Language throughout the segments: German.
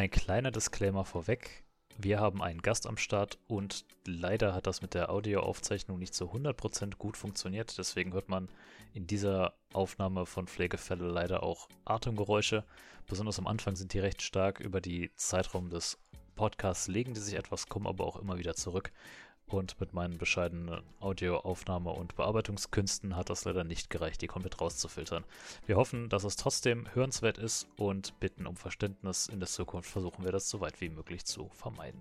Ein kleiner Disclaimer vorweg. Wir haben einen Gast am Start und leider hat das mit der Audioaufzeichnung nicht zu 100% gut funktioniert. Deswegen hört man in dieser Aufnahme von Pflegefälle leider auch Atemgeräusche. Besonders am Anfang sind die recht stark. Über die Zeitraum des Podcasts legen die sich etwas, kommen aber auch immer wieder zurück. Und mit meinen bescheidenen Audioaufnahme- und Bearbeitungskünsten hat das leider nicht gereicht, die komplett rauszufiltern. Wir hoffen, dass es trotzdem hörenswert ist und bitten um Verständnis. In der Zukunft versuchen wir das so weit wie möglich zu vermeiden.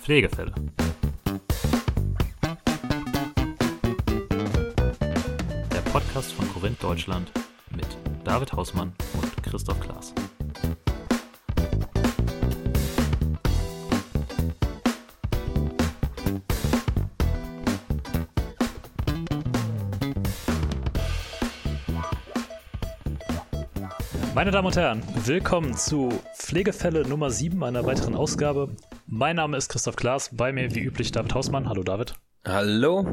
Pflegefälle. Podcast von Korinth Deutschland mit David Hausmann und Christoph Klaas. Meine Damen und Herren, willkommen zu Pflegefälle Nummer 7 einer weiteren Ausgabe. Mein Name ist Christoph Klaas, bei mir wie üblich David Hausmann. Hallo David. Hallo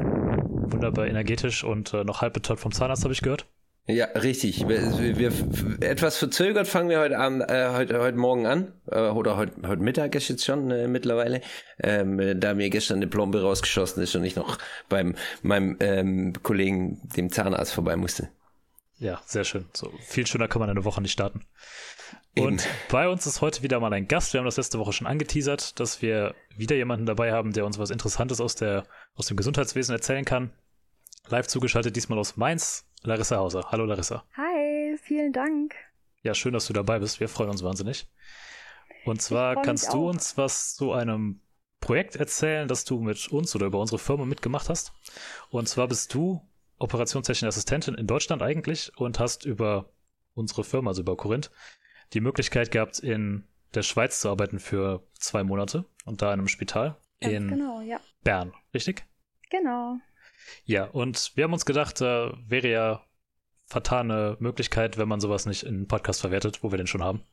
wunderbar energetisch und äh, noch halb betäubt vom Zahnarzt, habe ich gehört. Ja, richtig. Wir, wir, etwas verzögert fangen wir heute Abend, äh, heute, heute Morgen an. Äh, oder heute, heute Mittag ist jetzt schon äh, mittlerweile. Ähm, da mir gestern eine Plombe rausgeschossen ist und ich noch beim meinem ähm, Kollegen, dem Zahnarzt, vorbei musste. Ja, sehr schön. So viel schöner kann man eine Woche nicht starten. Und bei uns ist heute wieder mal ein Gast. Wir haben das letzte Woche schon angeteasert, dass wir wieder jemanden dabei haben, der uns was Interessantes aus, der, aus dem Gesundheitswesen erzählen kann. Live zugeschaltet, diesmal aus Mainz, Larissa Hauser. Hallo Larissa. Hi, vielen Dank. Ja, schön, dass du dabei bist. Wir freuen uns wahnsinnig. Und zwar kannst du uns was zu einem Projekt erzählen, das du mit uns oder über unsere Firma mitgemacht hast. Und zwar bist du operationstechnische Assistentin in Deutschland eigentlich und hast über unsere Firma, also über Korinth, die Möglichkeit gehabt, in der Schweiz zu arbeiten für zwei Monate und da in einem Spital Ganz in genau, ja. Bern, richtig? Genau. Ja, und wir haben uns gedacht, äh, wäre ja vertane Möglichkeit, wenn man sowas nicht in einen Podcast verwertet, wo wir den schon haben.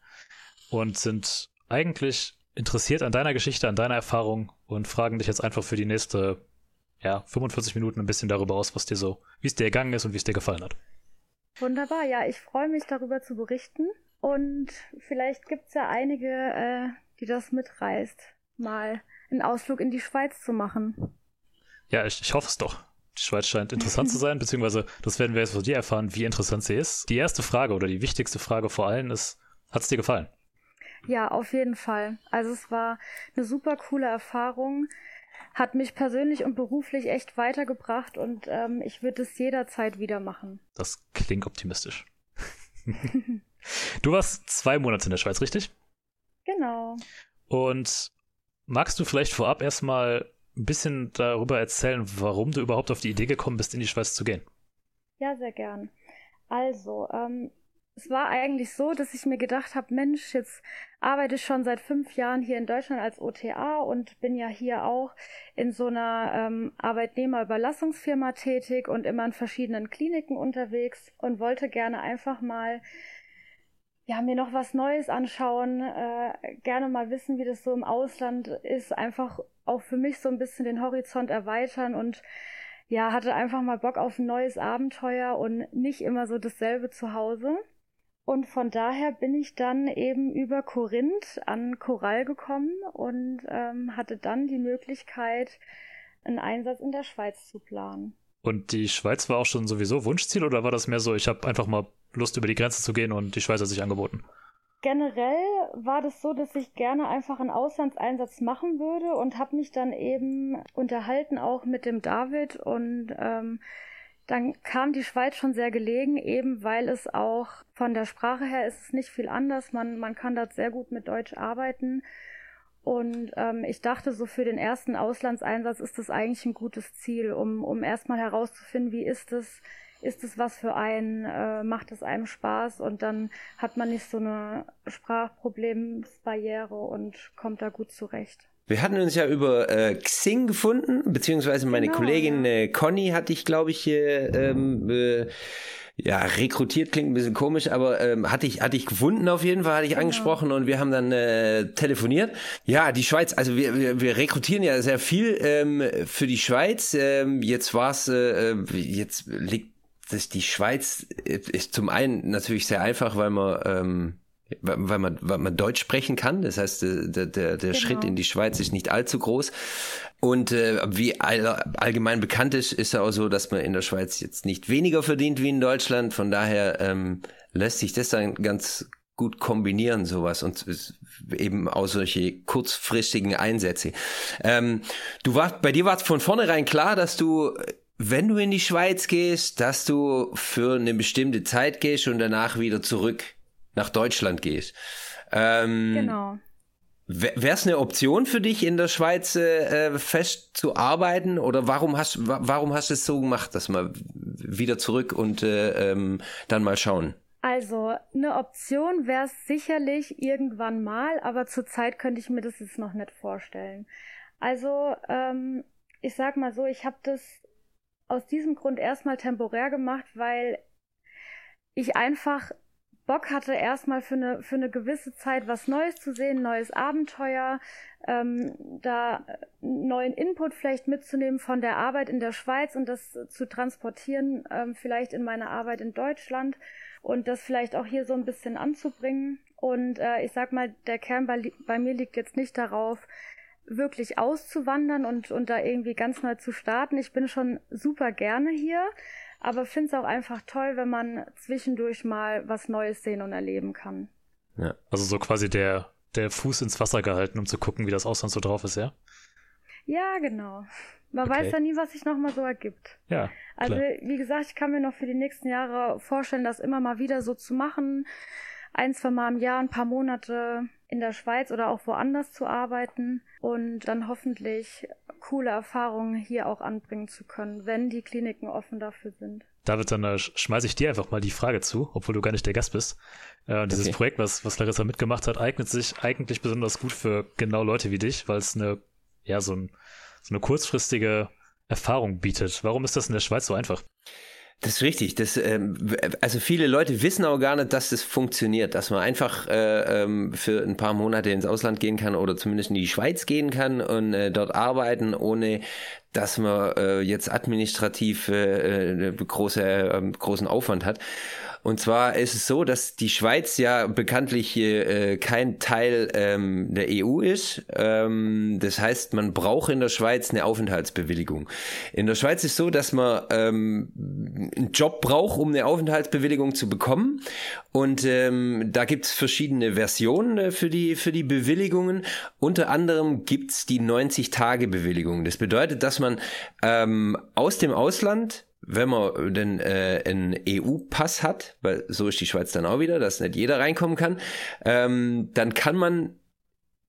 Und sind eigentlich interessiert an deiner Geschichte, an deiner Erfahrung und fragen dich jetzt einfach für die nächste, ja, 45 Minuten ein bisschen darüber aus, was dir so, wie es dir ergangen ist und wie es dir gefallen hat. Wunderbar, ja, ich freue mich darüber zu berichten. Und vielleicht gibt es ja einige, äh, die das mitreißt, mal einen Ausflug in die Schweiz zu machen. Ja, ich, ich hoffe es doch. Die Schweiz scheint interessant zu sein, beziehungsweise das werden wir jetzt von dir erfahren, wie interessant sie ist. Die erste Frage oder die wichtigste Frage vor allem ist, hat es dir gefallen? Ja, auf jeden Fall. Also es war eine super coole Erfahrung, hat mich persönlich und beruflich echt weitergebracht und ähm, ich würde es jederzeit wieder machen. Das klingt optimistisch. du warst zwei Monate in der Schweiz, richtig? Genau. Und magst du vielleicht vorab erstmal ein bisschen darüber erzählen, warum du überhaupt auf die Idee gekommen bist, in die Schweiz zu gehen? Ja, sehr gern. Also, ähm, es war eigentlich so, dass ich mir gedacht habe, Mensch, jetzt arbeite ich schon seit fünf Jahren hier in Deutschland als OTA und bin ja hier auch in so einer ähm, Arbeitnehmerüberlassungsfirma tätig und immer in verschiedenen Kliniken unterwegs und wollte gerne einfach mal ja, mir noch was Neues anschauen, äh, gerne mal wissen, wie das so im Ausland ist, einfach auch für mich so ein bisschen den Horizont erweitern und ja, hatte einfach mal Bock auf ein neues Abenteuer und nicht immer so dasselbe zu Hause. Und von daher bin ich dann eben über Korinth an Korall gekommen und ähm, hatte dann die Möglichkeit, einen Einsatz in der Schweiz zu planen. Und die Schweiz war auch schon sowieso Wunschziel oder war das mehr so, ich habe einfach mal Lust über die Grenze zu gehen und die Schweiz hat sich angeboten? Generell war das so, dass ich gerne einfach einen Auslandseinsatz machen würde und habe mich dann eben unterhalten auch mit dem David und ähm, dann kam die Schweiz schon sehr gelegen, eben weil es auch von der Sprache her ist es nicht viel anders. Man, man kann dort sehr gut mit Deutsch arbeiten. Und ähm, ich dachte, so für den ersten Auslandseinsatz ist das eigentlich ein gutes Ziel, um, um erstmal herauszufinden, wie ist es, ist es was für einen, äh, macht es einem Spaß und dann hat man nicht so eine Sprachproblemsbarriere und kommt da gut zurecht. Wir hatten uns ja über äh, Xing gefunden, beziehungsweise meine genau, Kollegin ja. äh, Conny hatte ich, glaube ich, äh, ähm, äh, ja, rekrutiert klingt ein bisschen komisch, aber ähm, hatte ich hatte ich gefunden auf jeden Fall, hatte ich genau. angesprochen und wir haben dann äh, telefoniert. Ja, die Schweiz, also wir, wir, wir rekrutieren ja sehr viel ähm, für die Schweiz. Ähm, jetzt war's, äh, jetzt liegt das die Schweiz ist zum einen natürlich sehr einfach, weil man ähm, weil man, weil man Deutsch sprechen kann. Das heißt, der, der, der genau. Schritt in die Schweiz ist nicht allzu groß. Und äh, wie all, allgemein bekannt ist, ist ja auch so, dass man in der Schweiz jetzt nicht weniger verdient wie in Deutschland. Von daher ähm, lässt sich das dann ganz gut kombinieren, sowas und eben auch solche kurzfristigen Einsätze. Ähm, du warst, bei dir war es von vornherein klar, dass du wenn du in die Schweiz gehst, dass du für eine bestimmte Zeit gehst und danach wieder zurück nach Deutschland gehst. Ähm, genau. Wäre es eine Option für dich, in der Schweiz äh, fest zu arbeiten? Oder warum hast, warum hast du es so gemacht, dass wir wieder zurück und äh, ähm, dann mal schauen? Also, eine Option wäre es sicherlich irgendwann mal, aber zurzeit könnte ich mir das jetzt noch nicht vorstellen. Also, ähm, ich sag mal so, ich habe das aus diesem Grund erstmal temporär gemacht, weil ich einfach Bock hatte, erstmal für eine, für eine gewisse Zeit was Neues zu sehen, neues Abenteuer, ähm, da neuen Input vielleicht mitzunehmen von der Arbeit in der Schweiz und das zu transportieren, ähm, vielleicht in meine Arbeit in Deutschland und das vielleicht auch hier so ein bisschen anzubringen. Und äh, ich sag mal, der Kern bei, bei mir liegt jetzt nicht darauf, wirklich auszuwandern und, und da irgendwie ganz neu zu starten. Ich bin schon super gerne hier, aber finde es auch einfach toll, wenn man zwischendurch mal was Neues sehen und erleben kann. Ja, also so quasi der, der Fuß ins Wasser gehalten, um zu gucken, wie das Ausland so drauf ist, ja? Ja, genau. Man okay. weiß ja nie, was sich nochmal so ergibt. Ja. Also, wie gesagt, ich kann mir noch für die nächsten Jahre vorstellen, das immer mal wieder so zu machen. Ein, zwei Mal im Jahr, ein paar Monate in der Schweiz oder auch woanders zu arbeiten und dann hoffentlich coole Erfahrungen hier auch anbringen zu können, wenn die Kliniken offen dafür sind. David, dann äh, schmeiße ich dir einfach mal die Frage zu, obwohl du gar nicht der Gast bist. Äh, dieses okay. Projekt, was, was Larissa mitgemacht hat, eignet sich eigentlich besonders gut für genau Leute wie dich, weil es eine, ja, so, ein, so eine kurzfristige Erfahrung bietet. Warum ist das in der Schweiz so einfach? Das ist richtig. Das, ähm, also viele Leute wissen auch gar nicht, dass das funktioniert, dass man einfach äh, ähm, für ein paar Monate ins Ausland gehen kann oder zumindest in die Schweiz gehen kann und äh, dort arbeiten, ohne dass man äh, jetzt administrativ äh, äh große, äh, großen Aufwand hat. Und zwar ist es so, dass die Schweiz ja bekanntlich äh, kein Teil ähm, der EU ist. Ähm, das heißt, man braucht in der Schweiz eine Aufenthaltsbewilligung. In der Schweiz ist so, dass man ähm, einen Job braucht, um eine Aufenthaltsbewilligung zu bekommen. Und ähm, da gibt es verschiedene Versionen äh, für, die, für die Bewilligungen. Unter anderem gibt's die 90-Tage-Bewilligung. Das bedeutet, dass man ähm, aus dem Ausland wenn man denn äh, einen EU-Pass hat, weil so ist die Schweiz dann auch wieder, dass nicht jeder reinkommen kann, ähm, dann kann man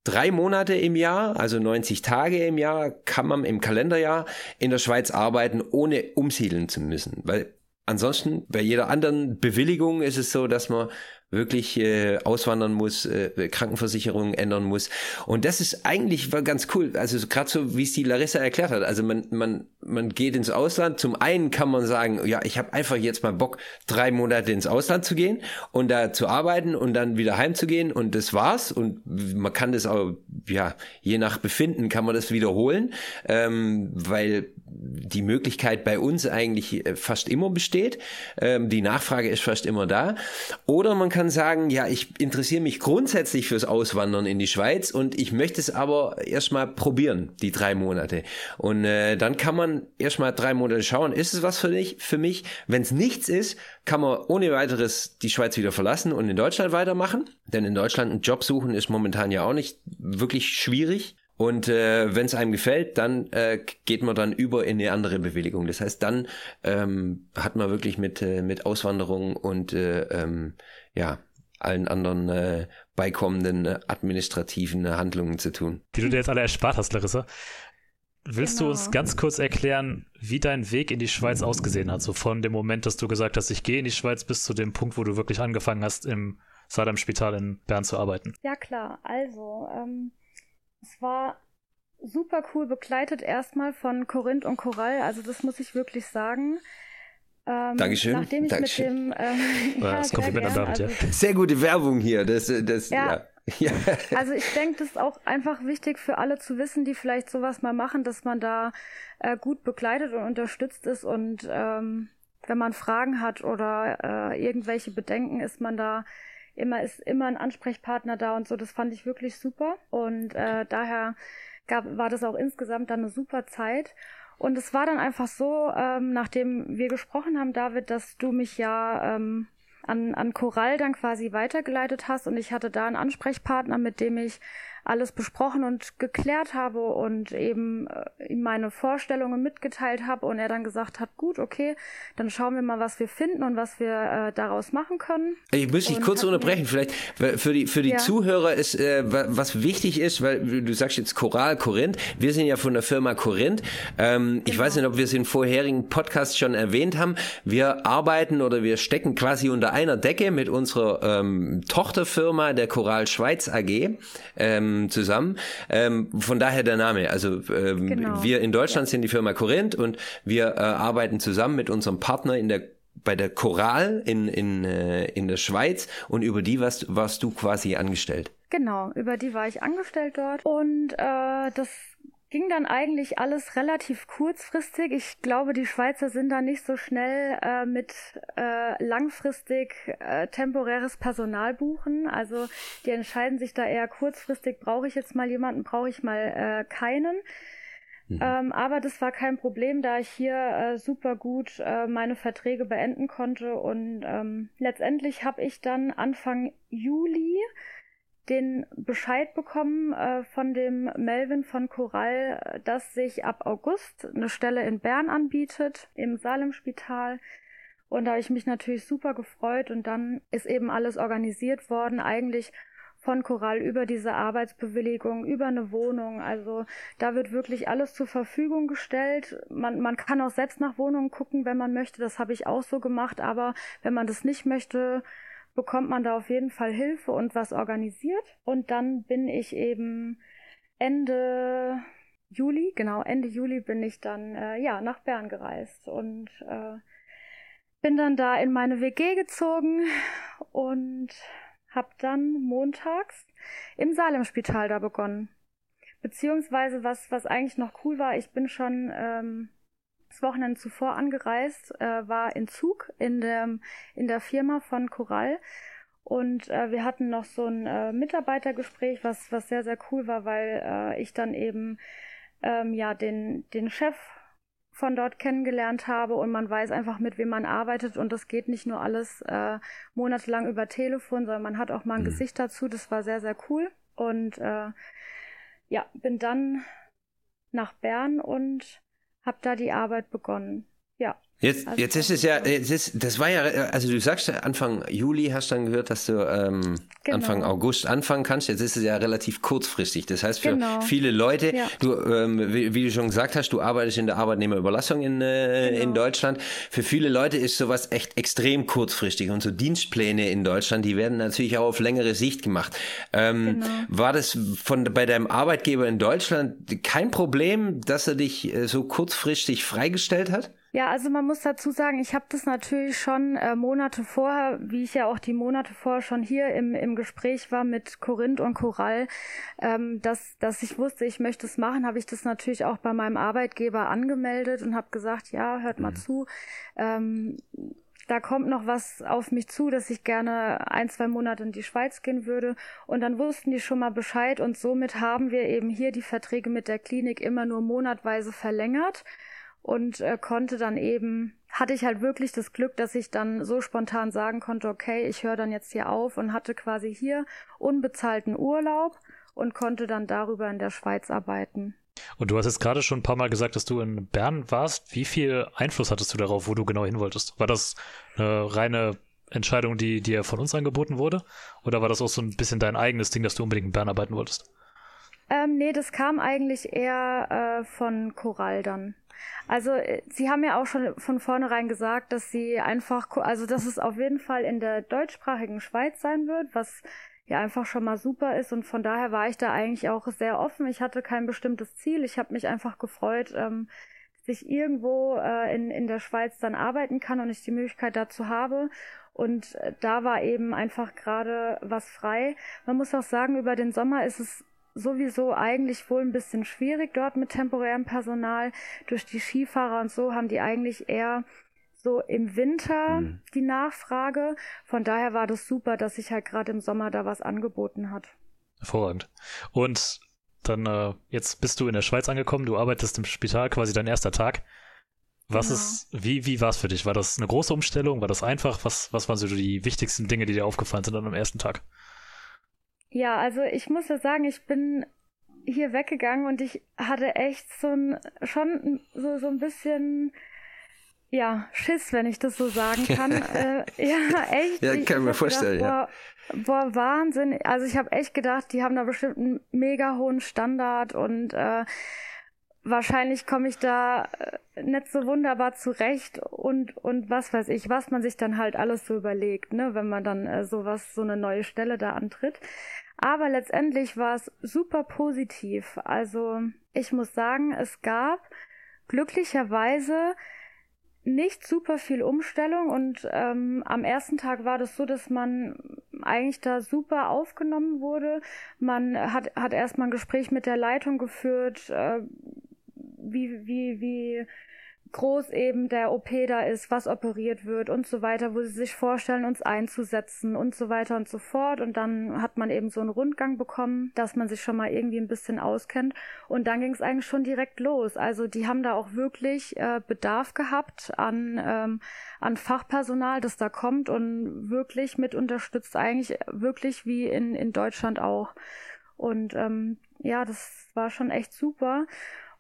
drei Monate im Jahr, also 90 Tage im Jahr, kann man im Kalenderjahr in der Schweiz arbeiten, ohne umsiedeln zu müssen. Weil ansonsten bei jeder anderen Bewilligung ist es so, dass man wirklich äh, auswandern muss, äh, Krankenversicherung ändern muss. Und das ist eigentlich ganz cool. Also gerade so, wie es die Larissa erklärt hat. Also man, man, man geht ins Ausland. Zum einen kann man sagen, ja, ich habe einfach jetzt mal Bock, drei Monate ins Ausland zu gehen und da zu arbeiten und dann wieder heimzugehen und das war's. Und man kann das auch, ja, je nach Befinden kann man das wiederholen, ähm, weil die Möglichkeit bei uns eigentlich äh, fast immer besteht. Ähm, die Nachfrage ist fast immer da. Oder man kann sagen, ja, ich interessiere mich grundsätzlich fürs Auswandern in die Schweiz und ich möchte es aber erstmal probieren, die drei Monate. Und äh, dann kann man erstmal drei Monate schauen, ist es was für dich, für mich? Wenn es nichts ist, kann man ohne weiteres die Schweiz wieder verlassen und in Deutschland weitermachen. Denn in Deutschland einen Job suchen ist momentan ja auch nicht wirklich schwierig. Und äh, wenn es einem gefällt, dann äh, geht man dann über in eine andere Bewilligung. Das heißt, dann ähm, hat man wirklich mit, äh, mit Auswanderung und äh, ähm, ja, allen anderen äh, beikommenden äh, administrativen äh, Handlungen zu tun. Die du dir jetzt alle erspart hast, Larissa. Willst genau. du uns ganz kurz erklären, wie dein Weg in die Schweiz ausgesehen hat? So von dem Moment, dass du gesagt hast, ich gehe in die Schweiz, bis zu dem Punkt, wo du wirklich angefangen hast, im Sadam-Spital in Bern zu arbeiten. Ja, klar. Also, ähm, es war super cool begleitet erstmal von Korinth und Korall, also das muss ich wirklich sagen. Ähm, Dankeschön. Nachdem ich Dankeschön. mit dem ähm, ja, das Kompliment David, ja. Also, sehr gute Werbung hier. Das, das, ja. ja. Also ich denke, das ist auch einfach wichtig für alle zu wissen, die vielleicht sowas mal machen, dass man da äh, gut begleitet und unterstützt ist und ähm, wenn man Fragen hat oder äh, irgendwelche Bedenken, ist man da immer ist immer ein Ansprechpartner da und so. Das fand ich wirklich super und äh, daher gab, war das auch insgesamt dann eine super Zeit. Und es war dann einfach so, ähm, nachdem wir gesprochen haben, David, dass du mich ja ähm, an, an Choral dann quasi weitergeleitet hast und ich hatte da einen Ansprechpartner, mit dem ich alles besprochen und geklärt habe und eben äh, ihm meine Vorstellungen mitgeteilt habe und er dann gesagt hat, gut, okay, dann schauen wir mal, was wir finden und was wir äh, daraus machen können. Ich muss dich kurz unterbrechen, vielleicht für die für die ja. Zuhörer ist äh, was wichtig ist, weil du sagst jetzt Choral Korinth, wir sind ja von der Firma Korinth. Ähm, genau. Ich weiß nicht, ob wir es in vorherigen Podcasts schon erwähnt haben. Wir arbeiten oder wir stecken quasi unter einer Decke mit unserer ähm, Tochterfirma der Choral Schweiz AG. Ähm, ähm, zusammen. Ähm, von daher der Name. Also ähm, genau. wir in Deutschland ja. sind die Firma Korinth und wir äh, arbeiten zusammen mit unserem Partner in der bei der Choral in, in, äh, in der Schweiz und über die warst, warst du quasi angestellt. Genau, über die war ich angestellt dort und äh, das ging dann eigentlich alles relativ kurzfristig. Ich glaube, die Schweizer sind da nicht so schnell äh, mit äh, langfristig äh, temporäres Personal buchen. Also die entscheiden sich da eher kurzfristig, brauche ich jetzt mal jemanden, brauche ich mal äh, keinen. Mhm. Ähm, aber das war kein Problem, da ich hier äh, super gut äh, meine Verträge beenden konnte. Und ähm, letztendlich habe ich dann Anfang Juli den Bescheid bekommen äh, von dem Melvin von Choral, dass sich ab August eine Stelle in Bern anbietet, im Salemspital. Und da habe ich mich natürlich super gefreut und dann ist eben alles organisiert worden, eigentlich von Choral über diese Arbeitsbewilligung, über eine Wohnung. Also da wird wirklich alles zur Verfügung gestellt. Man, man kann auch selbst nach Wohnungen gucken, wenn man möchte. Das habe ich auch so gemacht. Aber wenn man das nicht möchte, bekommt man da auf jeden Fall Hilfe und was organisiert. Und dann bin ich eben Ende Juli, genau, Ende Juli bin ich dann äh, ja nach Bern gereist und äh, bin dann da in meine WG gezogen und habe dann montags im Salemspital da begonnen. Beziehungsweise was was eigentlich noch cool war, ich bin schon ähm, das Wochenende zuvor angereist, äh, war in Zug in der, in der Firma von Coral. Und äh, wir hatten noch so ein äh, Mitarbeitergespräch, was, was sehr, sehr cool war, weil äh, ich dann eben ähm, ja den, den Chef von dort kennengelernt habe und man weiß einfach, mit wem man arbeitet und das geht nicht nur alles äh, monatelang über Telefon, sondern man hat auch mal ein mhm. Gesicht dazu. Das war sehr, sehr cool. Und äh, ja, bin dann nach Bern und habe da die Arbeit begonnen. Ja. Jetzt, also jetzt ist es ja, jetzt ist, das war ja, also du sagst Anfang Juli hast dann gehört, dass du ähm, genau. Anfang August anfangen kannst. Jetzt ist es ja relativ kurzfristig. Das heißt für genau. viele Leute, ja. du, ähm, wie, wie, du schon gesagt hast, du arbeitest in der Arbeitnehmerüberlassung in, äh, genau. in Deutschland. Für viele Leute ist sowas echt extrem kurzfristig und so Dienstpläne in Deutschland, die werden natürlich auch auf längere Sicht gemacht. Ähm, genau. War das von bei deinem Arbeitgeber in Deutschland kein Problem, dass er dich äh, so kurzfristig freigestellt hat? Ja, also man muss dazu sagen, ich habe das natürlich schon äh, Monate vorher, wie ich ja auch die Monate vorher schon hier im, im Gespräch war mit Korinth und Choral, ähm, dass, dass ich wusste, ich möchte es machen, habe ich das natürlich auch bei meinem Arbeitgeber angemeldet und habe gesagt, ja, hört mal mhm. zu. Ähm, da kommt noch was auf mich zu, dass ich gerne ein, zwei Monate in die Schweiz gehen würde. Und dann wussten die schon mal Bescheid und somit haben wir eben hier die Verträge mit der Klinik immer nur monatweise verlängert und äh, konnte dann eben, hatte ich halt wirklich das Glück, dass ich dann so spontan sagen konnte, okay, ich höre dann jetzt hier auf und hatte quasi hier unbezahlten Urlaub und konnte dann darüber in der Schweiz arbeiten. Und du hast jetzt gerade schon ein paar Mal gesagt, dass du in Bern warst. Wie viel Einfluss hattest du darauf, wo du genau hin wolltest? War das eine reine Entscheidung, die dir von uns angeboten wurde? Oder war das auch so ein bisschen dein eigenes Ding, dass du unbedingt in Bern arbeiten wolltest? Ähm, nee, das kam eigentlich eher äh, von Choral dann. Also äh, Sie haben ja auch schon von vornherein gesagt, dass Sie einfach, also dass es auf jeden Fall in der deutschsprachigen Schweiz sein wird, was ja einfach schon mal super ist und von daher war ich da eigentlich auch sehr offen. Ich hatte kein bestimmtes Ziel. Ich habe mich einfach gefreut, ähm, sich irgendwo äh, in, in der Schweiz dann arbeiten kann und ich die Möglichkeit dazu habe. Und äh, da war eben einfach gerade was frei. Man muss auch sagen, über den Sommer ist es sowieso eigentlich wohl ein bisschen schwierig dort mit temporärem Personal. Durch die Skifahrer und so haben die eigentlich eher so im Winter mhm. die Nachfrage. Von daher war das super, dass sich halt gerade im Sommer da was angeboten hat. Hervorragend. Und dann, äh, jetzt bist du in der Schweiz angekommen, du arbeitest im Spital, quasi dein erster Tag. Was genau. ist, wie, wie war es für dich? War das eine große Umstellung? War das einfach? Was, was waren so die wichtigsten Dinge, die dir aufgefallen sind am ersten Tag? Ja, also ich muss ja sagen, ich bin hier weggegangen und ich hatte echt so ein, schon so, so ein bisschen, ja, Schiss, wenn ich das so sagen kann. äh, ja, echt. Ja, kann ich mir vorstellen, gedacht, ja. Boah, boah, Wahnsinn. Also ich habe echt gedacht, die haben da bestimmt einen mega hohen Standard und äh, wahrscheinlich komme ich da äh, nicht so wunderbar zurecht und und was weiß ich, was man sich dann halt alles so überlegt, ne, wenn man dann äh, sowas so eine neue Stelle da antritt. Aber letztendlich war es super positiv. Also ich muss sagen, es gab glücklicherweise nicht super viel Umstellung und ähm, am ersten Tag war das so, dass man eigentlich da super aufgenommen wurde. Man hat, hat erstmal ein Gespräch mit der Leitung geführt, äh, wie, wie, wie groß eben der OP da ist, was operiert wird und so weiter, wo sie sich vorstellen, uns einzusetzen und so weiter und so fort. Und dann hat man eben so einen Rundgang bekommen, dass man sich schon mal irgendwie ein bisschen auskennt. Und dann ging es eigentlich schon direkt los. Also die haben da auch wirklich äh, Bedarf gehabt an, ähm, an Fachpersonal, das da kommt und wirklich mit unterstützt, eigentlich wirklich wie in, in Deutschland auch. Und ähm, ja, das war schon echt super.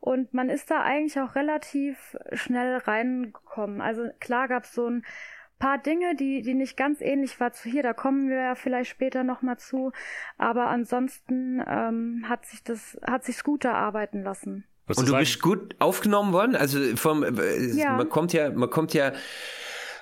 Und man ist da eigentlich auch relativ schnell reingekommen. Also klar gab es so ein paar Dinge, die, die nicht ganz ähnlich war zu hier. Da kommen wir ja vielleicht später nochmal zu. Aber ansonsten ähm, hat sich das, hat sich's gut erarbeiten lassen. Was und du bist gut aufgenommen worden? Also vom, äh, ja. man kommt ja, man kommt ja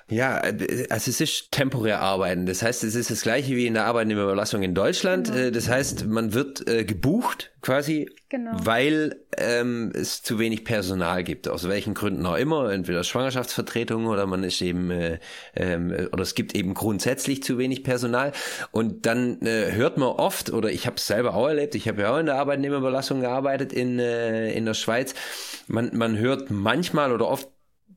ja, also es ist temporär arbeiten. Das heißt, es ist das gleiche wie in der Arbeitnehmerüberlassung in Deutschland. Genau. Äh, das heißt, man wird äh, gebucht quasi, genau. weil ähm, es zu wenig Personal gibt. Aus welchen Gründen auch immer. Entweder Schwangerschaftsvertretung oder man ist eben äh, äh, oder es gibt eben grundsätzlich zu wenig Personal. Und dann äh, hört man oft, oder ich habe es selber auch erlebt, ich habe ja auch in der Arbeitnehmerüberlassung gearbeitet in, äh, in der Schweiz. Man, man hört manchmal oder oft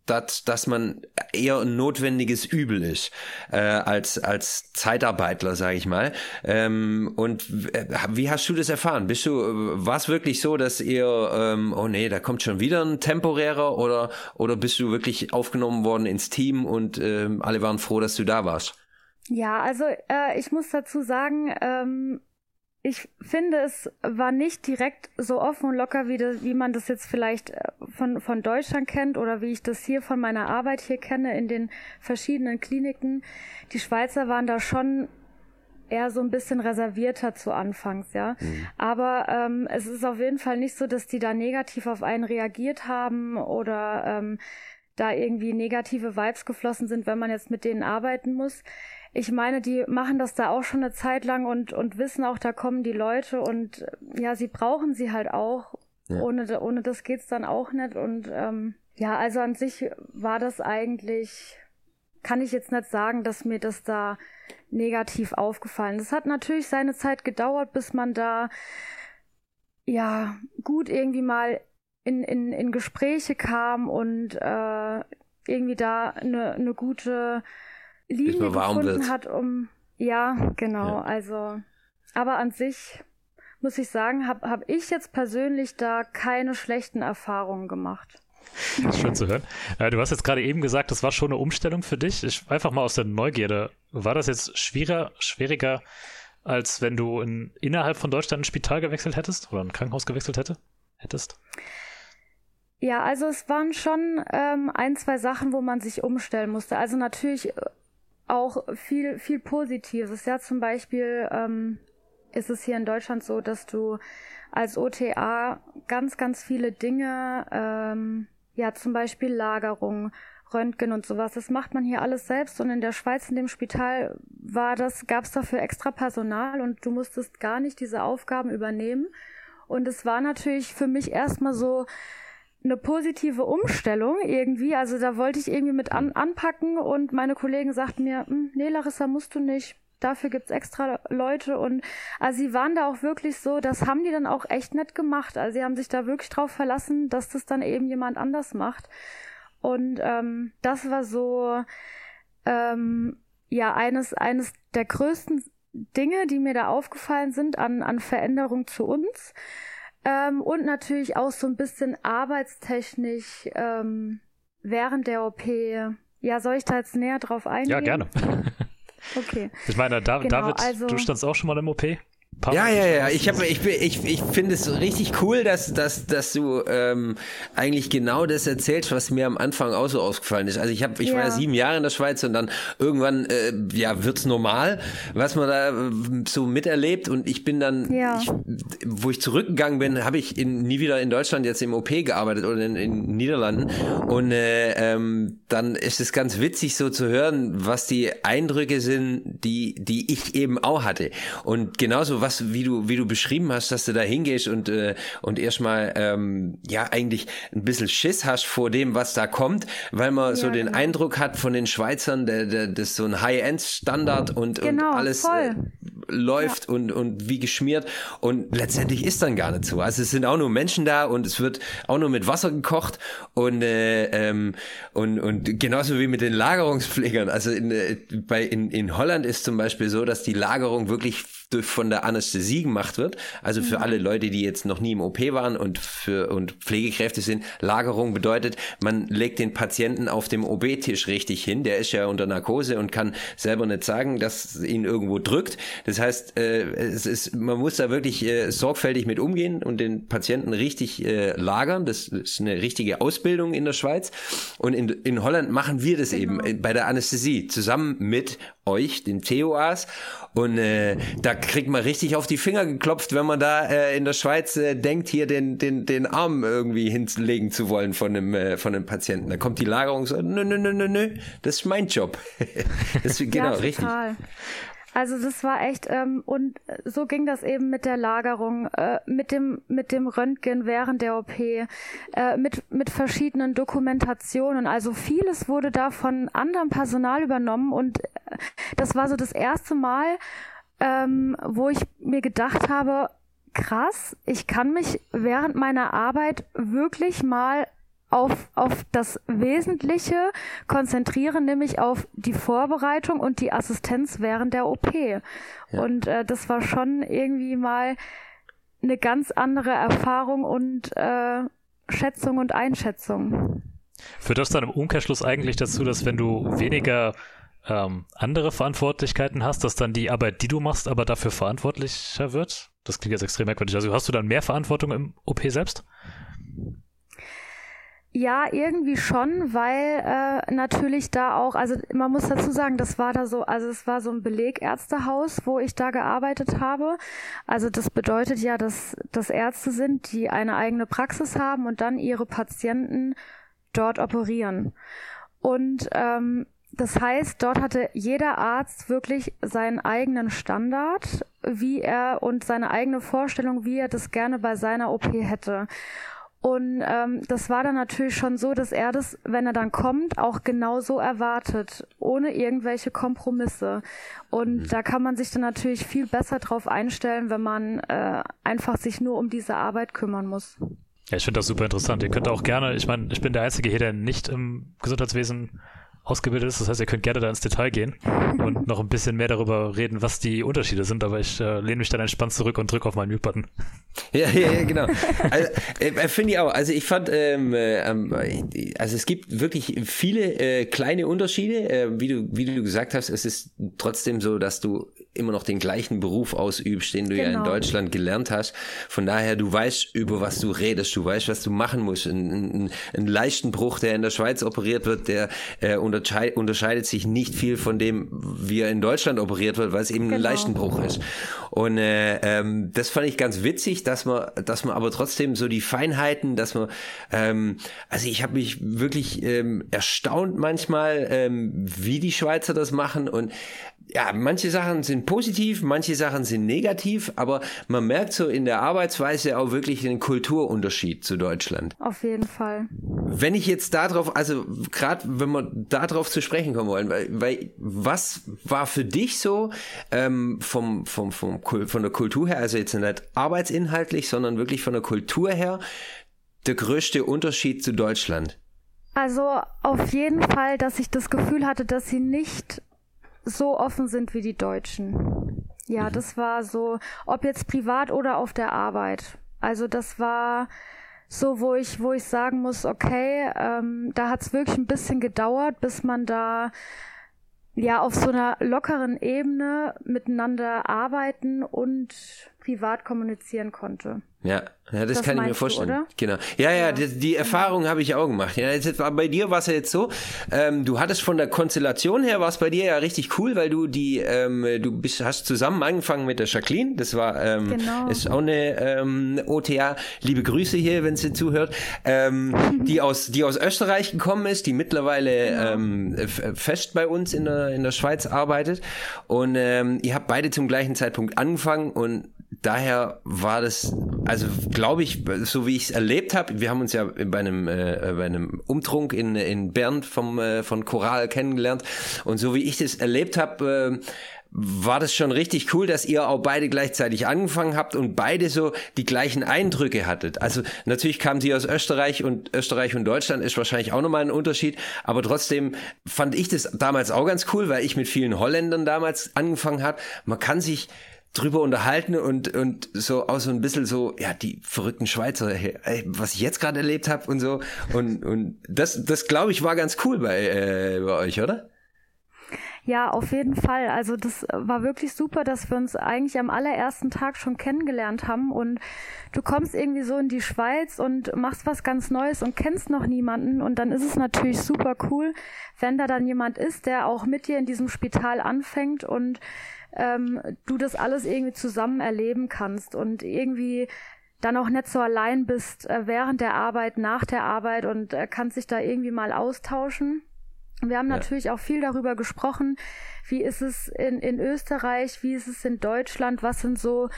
dass, dass man eher ein notwendiges Übel ist äh, als als Zeitarbeitler, sage ich mal. Ähm, und wie hast du das erfahren? Bist du war es wirklich so, dass ihr ähm, oh nee, da kommt schon wieder ein temporärer oder oder bist du wirklich aufgenommen worden ins Team und ähm, alle waren froh, dass du da warst? Ja, also äh, ich muss dazu sagen, ähm, ich finde, es war nicht direkt so offen und locker, wie, das, wie man das jetzt vielleicht äh, von, von Deutschland kennt oder wie ich das hier von meiner Arbeit hier kenne in den verschiedenen Kliniken. Die Schweizer waren da schon eher so ein bisschen reservierter zu Anfangs, ja. Mhm. Aber ähm, es ist auf jeden Fall nicht so, dass die da negativ auf einen reagiert haben oder ähm, da irgendwie negative Vibes geflossen sind, wenn man jetzt mit denen arbeiten muss ich meine, die machen das da auch schon eine Zeit lang und, und wissen auch, da kommen die Leute und ja, sie brauchen sie halt auch. Ja. Ohne, ohne das geht's dann auch nicht. Und ähm, ja, also an sich war das eigentlich, kann ich jetzt nicht sagen, dass mir das da negativ aufgefallen ist. Es hat natürlich seine Zeit gedauert, bis man da ja gut irgendwie mal in, in, in Gespräche kam und äh, irgendwie da eine, eine gute Linie gefunden wird. hat, um ja, genau, ja. also aber an sich muss ich sagen, habe hab ich jetzt persönlich da keine schlechten Erfahrungen gemacht. Das ist schön zu hören. Äh, du hast jetzt gerade eben gesagt, das war schon eine Umstellung für dich. Ich, einfach mal aus der Neugierde. War das jetzt schwieriger, schwieriger, als wenn du in, innerhalb von Deutschland ein Spital gewechselt hättest oder ein Krankenhaus gewechselt hätte, hättest? Ja, also es waren schon ähm, ein, zwei Sachen, wo man sich umstellen musste. Also natürlich auch viel, viel Positives. Ja, zum Beispiel ähm, ist es hier in Deutschland so, dass du als OTA ganz, ganz viele Dinge, ähm, ja, zum Beispiel Lagerung, Röntgen und sowas, das macht man hier alles selbst und in der Schweiz in dem Spital war das, gab es dafür extra Personal und du musstest gar nicht diese Aufgaben übernehmen. Und es war natürlich für mich erstmal so, eine positive Umstellung irgendwie. Also da wollte ich irgendwie mit an, anpacken und meine Kollegen sagten mir, hm, nee, Larissa, musst du nicht. Dafür gibt's extra Leute und also sie waren da auch wirklich so, das haben die dann auch echt nett gemacht. Also sie haben sich da wirklich drauf verlassen, dass das dann eben jemand anders macht. Und ähm, das war so ähm, ja eines eines der größten Dinge, die mir da aufgefallen sind an an Veränderung zu uns. Ähm, und natürlich auch so ein bisschen arbeitstechnisch ähm, während der OP. Ja, soll ich da jetzt näher drauf eingehen? Ja, gerne. Okay. Ich meine, David, genau, David also, du standst auch schon mal im OP? Ja, ja, ja. Ich, hab, ich, ich, ich finde es richtig cool, dass, dass, dass du ähm, eigentlich genau das erzählst, was mir am Anfang auch so ausgefallen ist. Also ich habe, ich ja. war ja sieben Jahre in der Schweiz und dann irgendwann äh, ja wird's normal, was man da äh, so miterlebt. Und ich bin dann, ja. ich, wo ich zurückgegangen bin, habe ich in, nie wieder in Deutschland jetzt im OP gearbeitet oder in, in Niederlanden. Und äh, ähm, dann ist es ganz witzig so zu hören, was die Eindrücke sind, die, die ich eben auch hatte. Und genauso was, wie du, wie du beschrieben hast, dass du da hingehst und, äh, und erstmal, ähm, ja, eigentlich ein bisschen Schiss hast vor dem, was da kommt, weil man ja, so den genau. Eindruck hat von den Schweizern, der, der, das ist so ein High-End-Standard und, genau, und alles äh, läuft ja. und, und wie geschmiert. Und letztendlich ist dann gar nicht so. Also es sind auch nur Menschen da und es wird auch nur mit Wasser gekocht und, äh, ähm, und, und genauso wie mit den Lagerungspflegern. Also in, äh, bei, in, in Holland ist zum Beispiel so, dass die Lagerung wirklich von der Anästhesie gemacht wird. Also für mhm. alle Leute, die jetzt noch nie im OP waren und für und Pflegekräfte sind, Lagerung bedeutet, man legt den Patienten auf dem OB-Tisch richtig hin. Der ist ja unter Narkose und kann selber nicht sagen, dass ihn irgendwo drückt. Das heißt, äh, es ist, man muss da wirklich äh, sorgfältig mit umgehen und den Patienten richtig äh, lagern. Das ist eine richtige Ausbildung in der Schweiz. Und in, in Holland machen wir das genau. eben bei der Anästhesie zusammen mit euch, den TOAs. Und äh, da kriegt man richtig auf die Finger geklopft, wenn man da äh, in der Schweiz äh, denkt, hier den, den, den Arm irgendwie hinlegen zu wollen von einem, äh, von einem Patienten. Da kommt die Lagerung so, nö, nö, nö, nö, nö, das ist mein Job. das, genau, ja, richtig. Also das war echt ähm, und so ging das eben mit der Lagerung, äh, mit dem mit dem Röntgen während der OP, äh, mit mit verschiedenen Dokumentationen. Also vieles wurde da von anderem Personal übernommen und äh, das war so das erste Mal, ähm, wo ich mir gedacht habe, krass, ich kann mich während meiner Arbeit wirklich mal auf, auf das Wesentliche konzentrieren, nämlich auf die Vorbereitung und die Assistenz während der OP. Ja. Und äh, das war schon irgendwie mal eine ganz andere Erfahrung und äh, Schätzung und Einschätzung. Führt das dann im Umkehrschluss eigentlich dazu, dass wenn du weniger ähm, andere Verantwortlichkeiten hast, dass dann die Arbeit, die du machst, aber dafür verantwortlicher wird? Das klingt jetzt extrem merkwürdig. Also hast du dann mehr Verantwortung im OP selbst? Ja, irgendwie schon, weil äh, natürlich da auch, also man muss dazu sagen, das war da so, also es war so ein Belegärztehaus, wo ich da gearbeitet habe. Also das bedeutet ja, dass das Ärzte sind, die eine eigene Praxis haben und dann ihre Patienten dort operieren. Und ähm, das heißt, dort hatte jeder Arzt wirklich seinen eigenen Standard, wie er und seine eigene Vorstellung, wie er das gerne bei seiner OP hätte. Und ähm, das war dann natürlich schon so, dass er das, wenn er dann kommt, auch genau so erwartet, ohne irgendwelche Kompromisse. Und mhm. da kann man sich dann natürlich viel besser drauf einstellen, wenn man äh, einfach sich nur um diese Arbeit kümmern muss. Ja, ich finde das super interessant. Ihr könnt auch gerne, ich meine, ich bin der Einzige hier, der nicht im Gesundheitswesen ausgebildet ist. Das heißt, ihr könnt gerne da ins Detail gehen und noch ein bisschen mehr darüber reden, was die Unterschiede sind, aber ich äh, lehne mich dann entspannt zurück und drücke auf meinen Mute-Button. Ja, ja, ja, genau. Also, äh, äh, Finde ich auch. Also ich fand, ähm, äh, ähm, also es gibt wirklich viele äh, kleine Unterschiede. Äh, wie, du, wie du gesagt hast, es ist trotzdem so, dass du immer noch den gleichen Beruf ausübst, den du genau. ja in genau. Deutschland gelernt hast. Von daher, du weißt, über was du redest, du weißt, was du machen musst. Ein, ein, ein Leistenbruch, der in der Schweiz operiert wird, der äh, unterscheidet, unterscheidet sich nicht viel von dem, wie er in Deutschland operiert wird, weil es eben genau. ein Leistenbruch ist. Und äh, ähm, das fand ich ganz witzig, dass man, dass man aber trotzdem so die Feinheiten, dass man, ähm, also ich habe mich wirklich ähm, erstaunt manchmal, ähm, wie die Schweizer das machen und ja, manche Sachen sind positiv, manche Sachen sind negativ, aber man merkt so in der Arbeitsweise auch wirklich den Kulturunterschied zu Deutschland. Auf jeden Fall. Wenn ich jetzt darauf, also gerade wenn wir darauf zu sprechen kommen wollen, weil, weil was war für dich so ähm, vom, vom, vom, von der Kultur her, also jetzt nicht arbeitsinhaltlich, sondern wirklich von der Kultur her, der größte Unterschied zu Deutschland? Also auf jeden Fall, dass ich das Gefühl hatte, dass sie nicht so offen sind wie die Deutschen. Ja, mhm. das war so, ob jetzt privat oder auf der Arbeit. Also das war so, wo ich, wo ich sagen muss, okay, ähm, da hat es wirklich ein bisschen gedauert, bis man da ja auf so einer lockeren Ebene miteinander arbeiten und privat kommunizieren konnte. Ja, ja das, das kann ich mir vorstellen. Du, genau. Ja, ja, ja. Die, die, Erfahrung habe ich auch gemacht. Ja, jetzt, bei dir war es ja jetzt so, ähm, du hattest von der Konstellation her, war es bei dir ja richtig cool, weil du die, ähm, du bist, hast zusammen angefangen mit der Jacqueline. Das war, ähm, genau. ist auch eine ähm, OTA. Liebe Grüße hier, wenn sie zuhört. Ähm, die aus, die aus Österreich gekommen ist, die mittlerweile genau. ähm, fest bei uns in der in der Schweiz arbeitet. Und ihr habt beide zum gleichen Zeitpunkt angefangen und daher war das, also glaube ich, so wie ich es erlebt habe, wir haben uns ja bei einem, äh, bei einem Umtrunk in, in Bern vom, äh, von Choral kennengelernt und so wie ich das erlebt habe, äh, war das schon richtig cool, dass ihr auch beide gleichzeitig angefangen habt und beide so die gleichen Eindrücke hattet. Also natürlich kamen sie aus Österreich und Österreich und Deutschland ist wahrscheinlich auch nochmal ein Unterschied, aber trotzdem fand ich das damals auch ganz cool, weil ich mit vielen Holländern damals angefangen habe. Man kann sich drüber unterhalten und und so auch so ein bisschen so ja die verrückten Schweizer ey, was ich jetzt gerade erlebt habe und so. Und und das das glaube ich war ganz cool bei äh, bei euch oder? Ja, auf jeden Fall. Also das war wirklich super, dass wir uns eigentlich am allerersten Tag schon kennengelernt haben. Und du kommst irgendwie so in die Schweiz und machst was ganz Neues und kennst noch niemanden. Und dann ist es natürlich super cool, wenn da dann jemand ist, der auch mit dir in diesem Spital anfängt. Und ähm, du das alles irgendwie zusammen erleben kannst und irgendwie dann auch nicht so allein bist äh, während der Arbeit, nach der Arbeit und äh, kannst dich da irgendwie mal austauschen. Wir haben ja. natürlich auch viel darüber gesprochen, wie ist es in, in Österreich, wie ist es in Deutschland, was sind so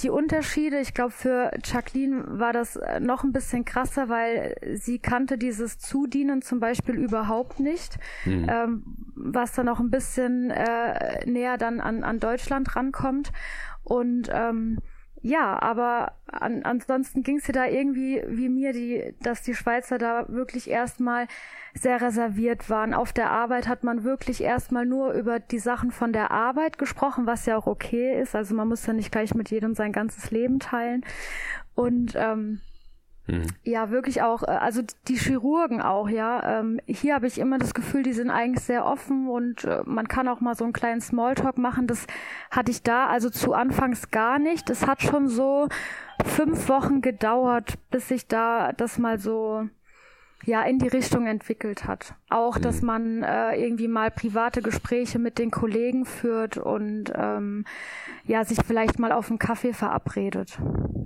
die Unterschiede, ich glaube, für Jacqueline war das äh, noch ein bisschen krasser, weil sie kannte dieses Zudienen zum Beispiel überhaupt nicht, mhm. ähm, was dann auch ein bisschen äh, näher dann an, an Deutschland rankommt. Und ähm, ja, aber an, ansonsten ging es dir da irgendwie wie mir, die, dass die Schweizer da wirklich erstmal sehr reserviert waren. Auf der Arbeit hat man wirklich erstmal nur über die Sachen von der Arbeit gesprochen, was ja auch okay ist. Also man muss ja nicht gleich mit jedem sein ganzes Leben teilen. Und ähm, Mhm. Ja, wirklich auch, äh, also die Chirurgen auch, ja. Ähm, hier habe ich immer das Gefühl, die sind eigentlich sehr offen und äh, man kann auch mal so einen kleinen Smalltalk machen. Das hatte ich da also zu Anfangs gar nicht. Es hat schon so fünf Wochen gedauert, bis ich da das mal so ja in die Richtung entwickelt hat. Auch, dass mhm. man äh, irgendwie mal private Gespräche mit den Kollegen führt und ähm, ja sich vielleicht mal auf einen Kaffee verabredet.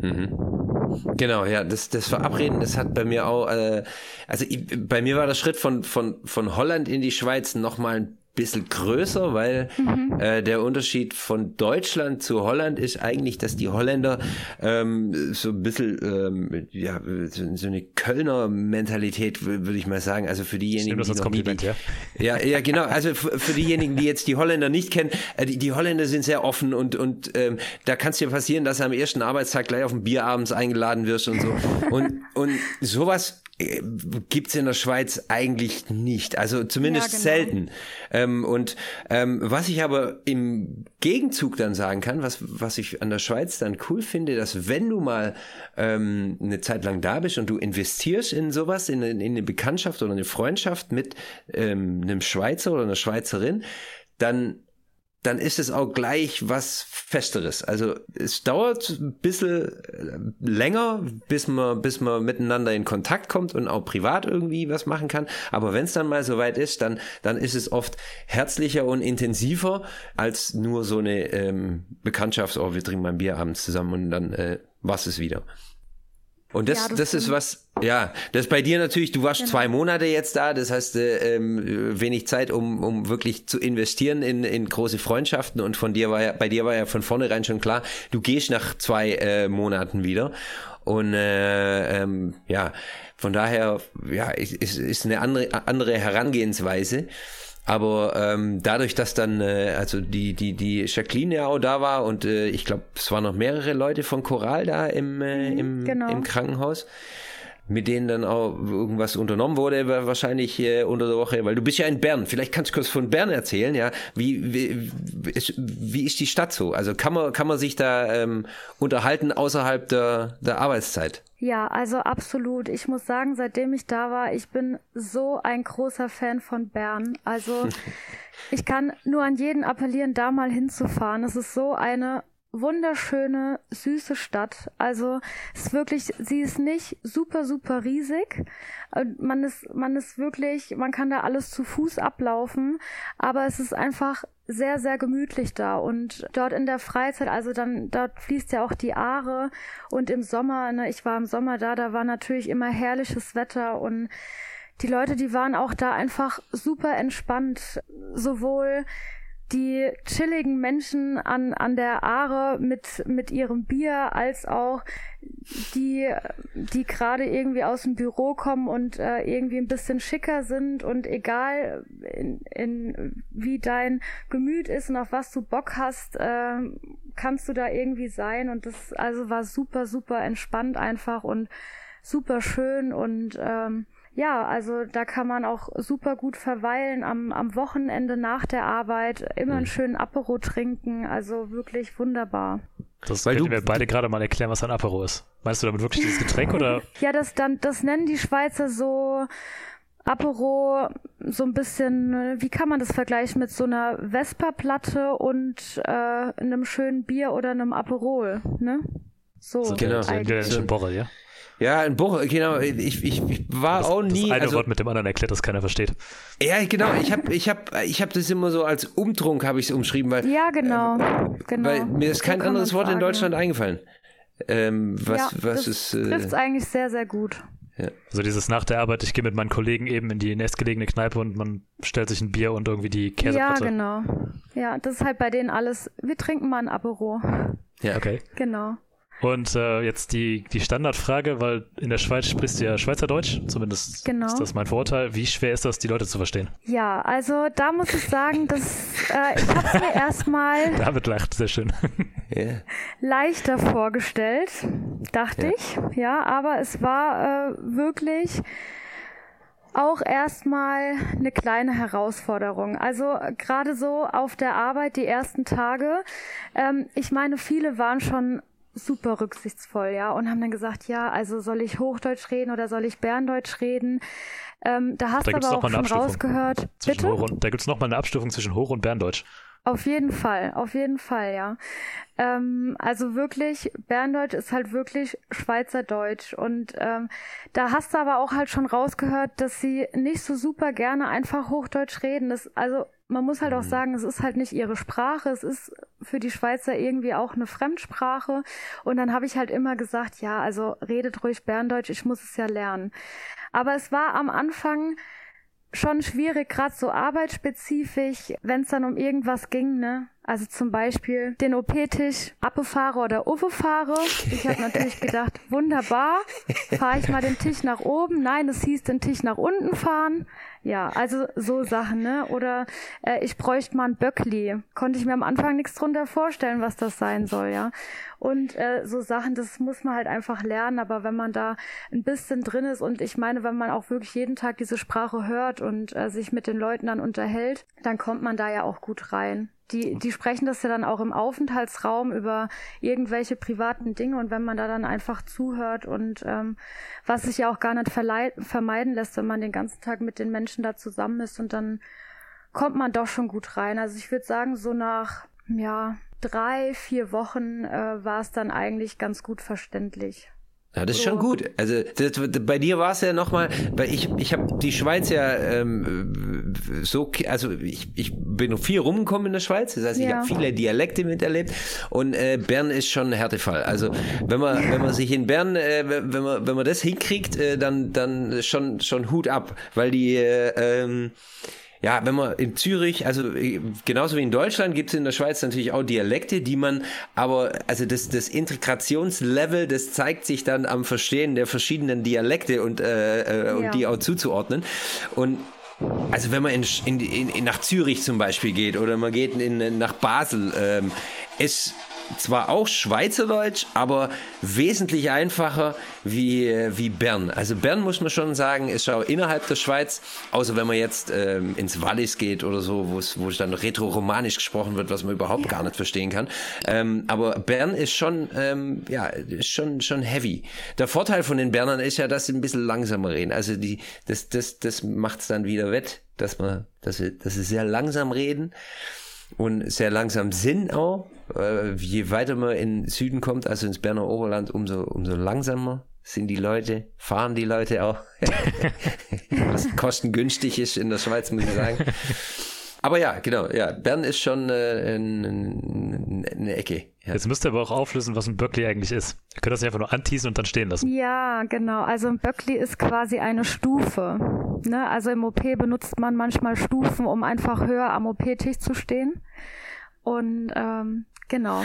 Mhm. Genau, ja, das, das Verabreden, das hat bei mir auch, äh, also ich, bei mir war der Schritt von, von, von Holland in die Schweiz nochmal ein bisschen größer, weil mhm. äh, der Unterschied von Deutschland zu Holland ist eigentlich, dass die Holländer ähm, so ein bisschen ähm, ja so, so eine Kölner Mentalität würde ich mal sagen. Also für diejenigen, das als Kompliment, die, ja. ja, ja, genau. Also für, diejenigen, die jetzt die Holländer nicht kennen, äh, die, die Holländer sind sehr offen und und ähm, da kann es dir passieren, dass du am ersten Arbeitstag gleich auf ein Bier abends eingeladen wirst und so und und sowas äh, gibt's in der Schweiz eigentlich nicht. Also zumindest ja, genau. selten. Ähm, und ähm, was ich aber im Gegenzug dann sagen kann, was, was ich an der Schweiz dann cool finde, dass wenn du mal ähm, eine Zeit lang da bist und du investierst in sowas, in, in eine Bekanntschaft oder eine Freundschaft mit ähm, einem Schweizer oder einer Schweizerin, dann dann ist es auch gleich was Festeres. Also es dauert ein bisschen äh, länger, bis man, bis man miteinander in Kontakt kommt und auch privat irgendwie was machen kann. Aber wenn es dann mal soweit ist, dann, dann ist es oft herzlicher und intensiver als nur so eine ähm, Bekanntschaft, oh, wir trinken mal ein Bier abends zusammen und dann äh, was es wieder. Und das, ja, das, das ist was, ja, das bei dir natürlich, du warst genau. zwei Monate jetzt da, das heißt äh, ähm, wenig Zeit, um, um wirklich zu investieren in, in große Freundschaften und von dir war ja, bei dir war ja von vornherein schon klar, du gehst nach zwei äh, Monaten wieder. Und äh, ähm, ja, von daher, ja, ist, ist eine andere, andere Herangehensweise. Aber ähm, dadurch, dass dann äh, also die die die Jacqueline ja auch da war und äh, ich glaube, es waren noch mehrere Leute von Choral da im äh, mhm, im, genau. im Krankenhaus mit denen dann auch irgendwas unternommen wurde, wahrscheinlich äh, unter der Woche, weil du bist ja in Bern. Vielleicht kannst du kurz von Bern erzählen, ja. Wie, wie, ist, wie ist die Stadt so? Also kann man, kann man sich da ähm, unterhalten außerhalb der, der Arbeitszeit? Ja, also absolut. Ich muss sagen, seitdem ich da war, ich bin so ein großer Fan von Bern. Also ich kann nur an jeden appellieren, da mal hinzufahren. Es ist so eine wunderschöne, süße Stadt. Also ist wirklich, sie ist nicht super, super riesig. Man ist, man ist wirklich, man kann da alles zu Fuß ablaufen, aber es ist einfach sehr, sehr gemütlich da. Und dort in der Freizeit, also dann, dort fließt ja auch die Aare und im Sommer, ne, ich war im Sommer da, da war natürlich immer herrliches Wetter und die Leute, die waren auch da einfach super entspannt, sowohl die chilligen Menschen an, an der Aare mit, mit ihrem Bier, als auch die, die gerade irgendwie aus dem Büro kommen und äh, irgendwie ein bisschen schicker sind und egal in, in wie dein Gemüt ist und auf was du Bock hast, äh, kannst du da irgendwie sein. Und das also war super, super entspannt einfach und super schön und ähm, ja, also da kann man auch super gut verweilen am, am Wochenende nach der Arbeit, immer einen mhm. schönen Apero trinken, also wirklich wunderbar. Das Weil du wir beide gerade mal erklären, was ein Apero ist. Meinst du damit wirklich dieses Getränk oder? ja, das dann, das nennen die Schweizer so Apero so ein bisschen, wie kann man das vergleichen mit so einer Vespa-Platte und äh, einem schönen Bier oder einem Aperol, ne? So, so genau. So, Borrel, ja? Ja, ein Buch, genau. Ich, ich, ich war das, auch nie. Das eine also, Wort mit dem anderen erklärt, das keiner versteht. Ja, genau. Ich habe ich hab, ich hab das immer so als Umtrunk habe ich es umschrieben, weil. Ja, genau. Äh, genau. Weil mir ist kein anderes Wort in Deutschland eingefallen. Ähm, was, ja, was das ist. Äh, trifft eigentlich sehr, sehr gut. Ja. Also dieses nach der Arbeit, ich gehe mit meinen Kollegen eben in die nächstgelegene Kneipe und man stellt sich ein Bier und irgendwie die Käseplatte. Ja, genau. Ja, das ist halt bei denen alles, wir trinken mal ein Apero. Ja, okay. Genau. Und äh, jetzt die, die Standardfrage, weil in der Schweiz sprichst du ja Schweizerdeutsch, zumindest genau. ist das mein Vorurteil. Wie schwer ist das, die Leute zu verstehen? Ja, also da muss ich sagen, dass äh, ich habe es mir erstmal David lacht, sehr schön. yeah. leichter vorgestellt, dachte ja. ich. Ja, aber es war äh, wirklich auch erstmal eine kleine Herausforderung. Also gerade so auf der Arbeit die ersten Tage. Ähm, ich meine, viele waren schon super rücksichtsvoll, ja, und haben dann gesagt, ja, also soll ich Hochdeutsch reden oder soll ich Berndeutsch reden? Ähm, da hast du aber auch schon rausgehört. Bitte? Und, da gibt's noch mal eine Abstufung zwischen Hoch- und Berndeutsch. Auf jeden Fall, auf jeden Fall, ja. Ähm, also wirklich, Berndeutsch ist halt wirklich Schweizerdeutsch. Und ähm, da hast du aber auch halt schon rausgehört, dass sie nicht so super gerne einfach Hochdeutsch reden. Das, also man muss halt auch mhm. sagen, es ist halt nicht ihre Sprache, es ist für die Schweizer irgendwie auch eine Fremdsprache. Und dann habe ich halt immer gesagt, ja, also redet ruhig Berndeutsch, ich muss es ja lernen. Aber es war am Anfang schon schwierig, gerade so arbeitsspezifisch, wenn es dann um irgendwas ging, ne? Also zum Beispiel den OP-Tisch abbefahre oder fahre. Ich habe natürlich gedacht, wunderbar, fahre ich mal den Tisch nach oben. Nein, es hieß den Tisch nach unten fahren. Ja, also so Sachen, ne? Oder äh, ich bräuchte mal ein Böckli. Konnte ich mir am Anfang nichts drunter vorstellen, was das sein soll, ja. Und äh, so Sachen, das muss man halt einfach lernen, aber wenn man da ein bisschen drin ist und ich meine, wenn man auch wirklich jeden Tag diese Sprache hört und äh, sich mit den Leuten dann unterhält, dann kommt man da ja auch gut rein. Die, die sprechen das ja dann auch im Aufenthaltsraum über irgendwelche privaten Dinge und wenn man da dann einfach zuhört und ähm, was sich ja auch gar nicht vermeiden lässt, wenn man den ganzen Tag mit den Menschen da zusammen ist und dann kommt man doch schon gut rein. Also ich würde sagen, so nach ja drei, vier Wochen äh, war es dann eigentlich ganz gut verständlich. Ja, das ist schon gut. Also das, bei dir war es ja nochmal, weil ich, ich habe die Schweiz ja ähm, so, also ich, ich bin viel rumgekommen in der Schweiz, das heißt, ich ja. habe viele Dialekte miterlebt und äh, Bern ist schon ein Härtefall. Also wenn man, wenn man sich in Bern, äh, wenn man, wenn man das hinkriegt, äh, dann, dann schon, schon Hut ab, weil die äh, ähm, ja, wenn man in Zürich, also äh, genauso wie in Deutschland gibt es in der Schweiz natürlich auch Dialekte, die man, aber also das, das Integrationslevel, das zeigt sich dann am Verstehen der verschiedenen Dialekte und, äh, äh, ja. und die auch zuzuordnen. Und also wenn man in, in, in, nach Zürich zum Beispiel geht oder man geht in, nach Basel, ähm, es zwar auch Schweizerdeutsch, aber wesentlich einfacher wie, wie Bern. Also Bern muss man schon sagen, ist auch innerhalb der Schweiz, außer wenn man jetzt ähm, ins Wallis geht oder so, wo es, dann retro-romanisch gesprochen wird, was man überhaupt gar nicht verstehen kann. Ähm, aber Bern ist schon, ähm, ja, ist schon, schon heavy. Der Vorteil von den Bernern ist ja, dass sie ein bisschen langsamer reden. Also die, das, das, das macht's dann wieder wett, dass man, dass sie, dass sie sehr langsam reden und sehr langsam sind auch. Äh, je weiter man in Süden kommt, also ins Berner Oberland, umso, umso langsamer sind die Leute, fahren die Leute auch. Was kostengünstig ist in der Schweiz, muss ich sagen. Aber ja, genau, ja, Bern ist schon äh, eine Ecke. Ja. Jetzt müsst ihr aber auch auflösen, was ein Böckli eigentlich ist. Ihr könnt das nicht einfach nur anteasen und dann stehen lassen. Ja, genau. Also ein Böckli ist quasi eine Stufe. Ne? Also im OP benutzt man manchmal Stufen, um einfach höher am OP-Tisch zu stehen. Und ähm, genau.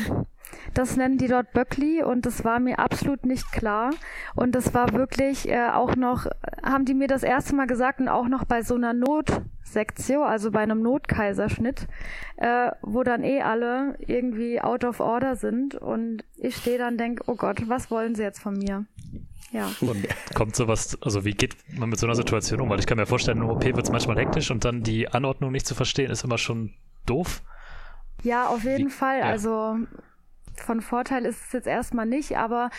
Das nennen die dort Böckli und das war mir absolut nicht klar. Und das war wirklich äh, auch noch, haben die mir das erste Mal gesagt und auch noch bei so einer Notsektion, also bei einem Notkaiserschnitt, äh, wo dann eh alle irgendwie out of order sind und ich stehe dann denke, oh Gott, was wollen sie jetzt von mir? Ja. Und kommt sowas, also wie geht man mit so einer Situation um? Weil ich kann mir vorstellen, im OP wird es manchmal hektisch und dann die Anordnung nicht zu verstehen, ist immer schon doof. Ja, auf jeden wie, Fall. Ja. Also von Vorteil ist es jetzt erstmal nicht, aber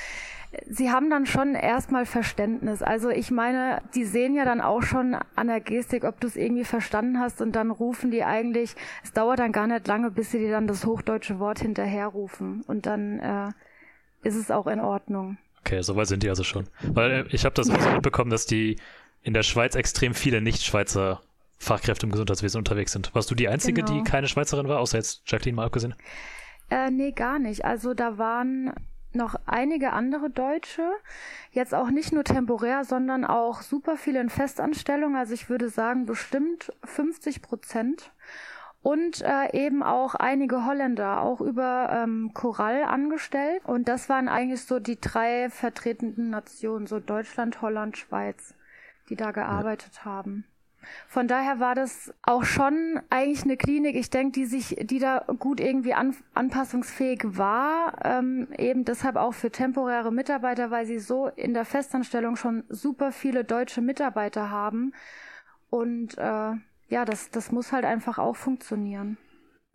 sie haben dann schon erstmal Verständnis. Also ich meine, die sehen ja dann auch schon an der Gestik, ob du es irgendwie verstanden hast und dann rufen die eigentlich, es dauert dann gar nicht lange, bis sie dir dann das hochdeutsche Wort hinterherrufen und dann äh, ist es auch in Ordnung. Okay, soweit sind die also schon. Weil äh, ich habe das auch so mitbekommen, dass die in der Schweiz extrem viele Nicht-Schweizer Fachkräfte im Gesundheitswesen unterwegs sind. Warst du die Einzige, genau. die keine Schweizerin war, außer jetzt Jacqueline mal abgesehen? Äh, nee, gar nicht. Also da waren noch einige andere Deutsche, jetzt auch nicht nur temporär, sondern auch super viele in Festanstellung. Also ich würde sagen bestimmt 50 Prozent. Und äh, eben auch einige Holländer, auch über ähm, Choral angestellt. Und das waren eigentlich so die drei vertretenden Nationen, so Deutschland, Holland, Schweiz, die da gearbeitet ja. haben. Von daher war das auch schon eigentlich eine Klinik, ich denke, die sich, die da gut irgendwie an, anpassungsfähig war, ähm, eben deshalb auch für temporäre Mitarbeiter, weil sie so in der Festanstellung schon super viele deutsche Mitarbeiter haben. Und äh, ja, das, das muss halt einfach auch funktionieren.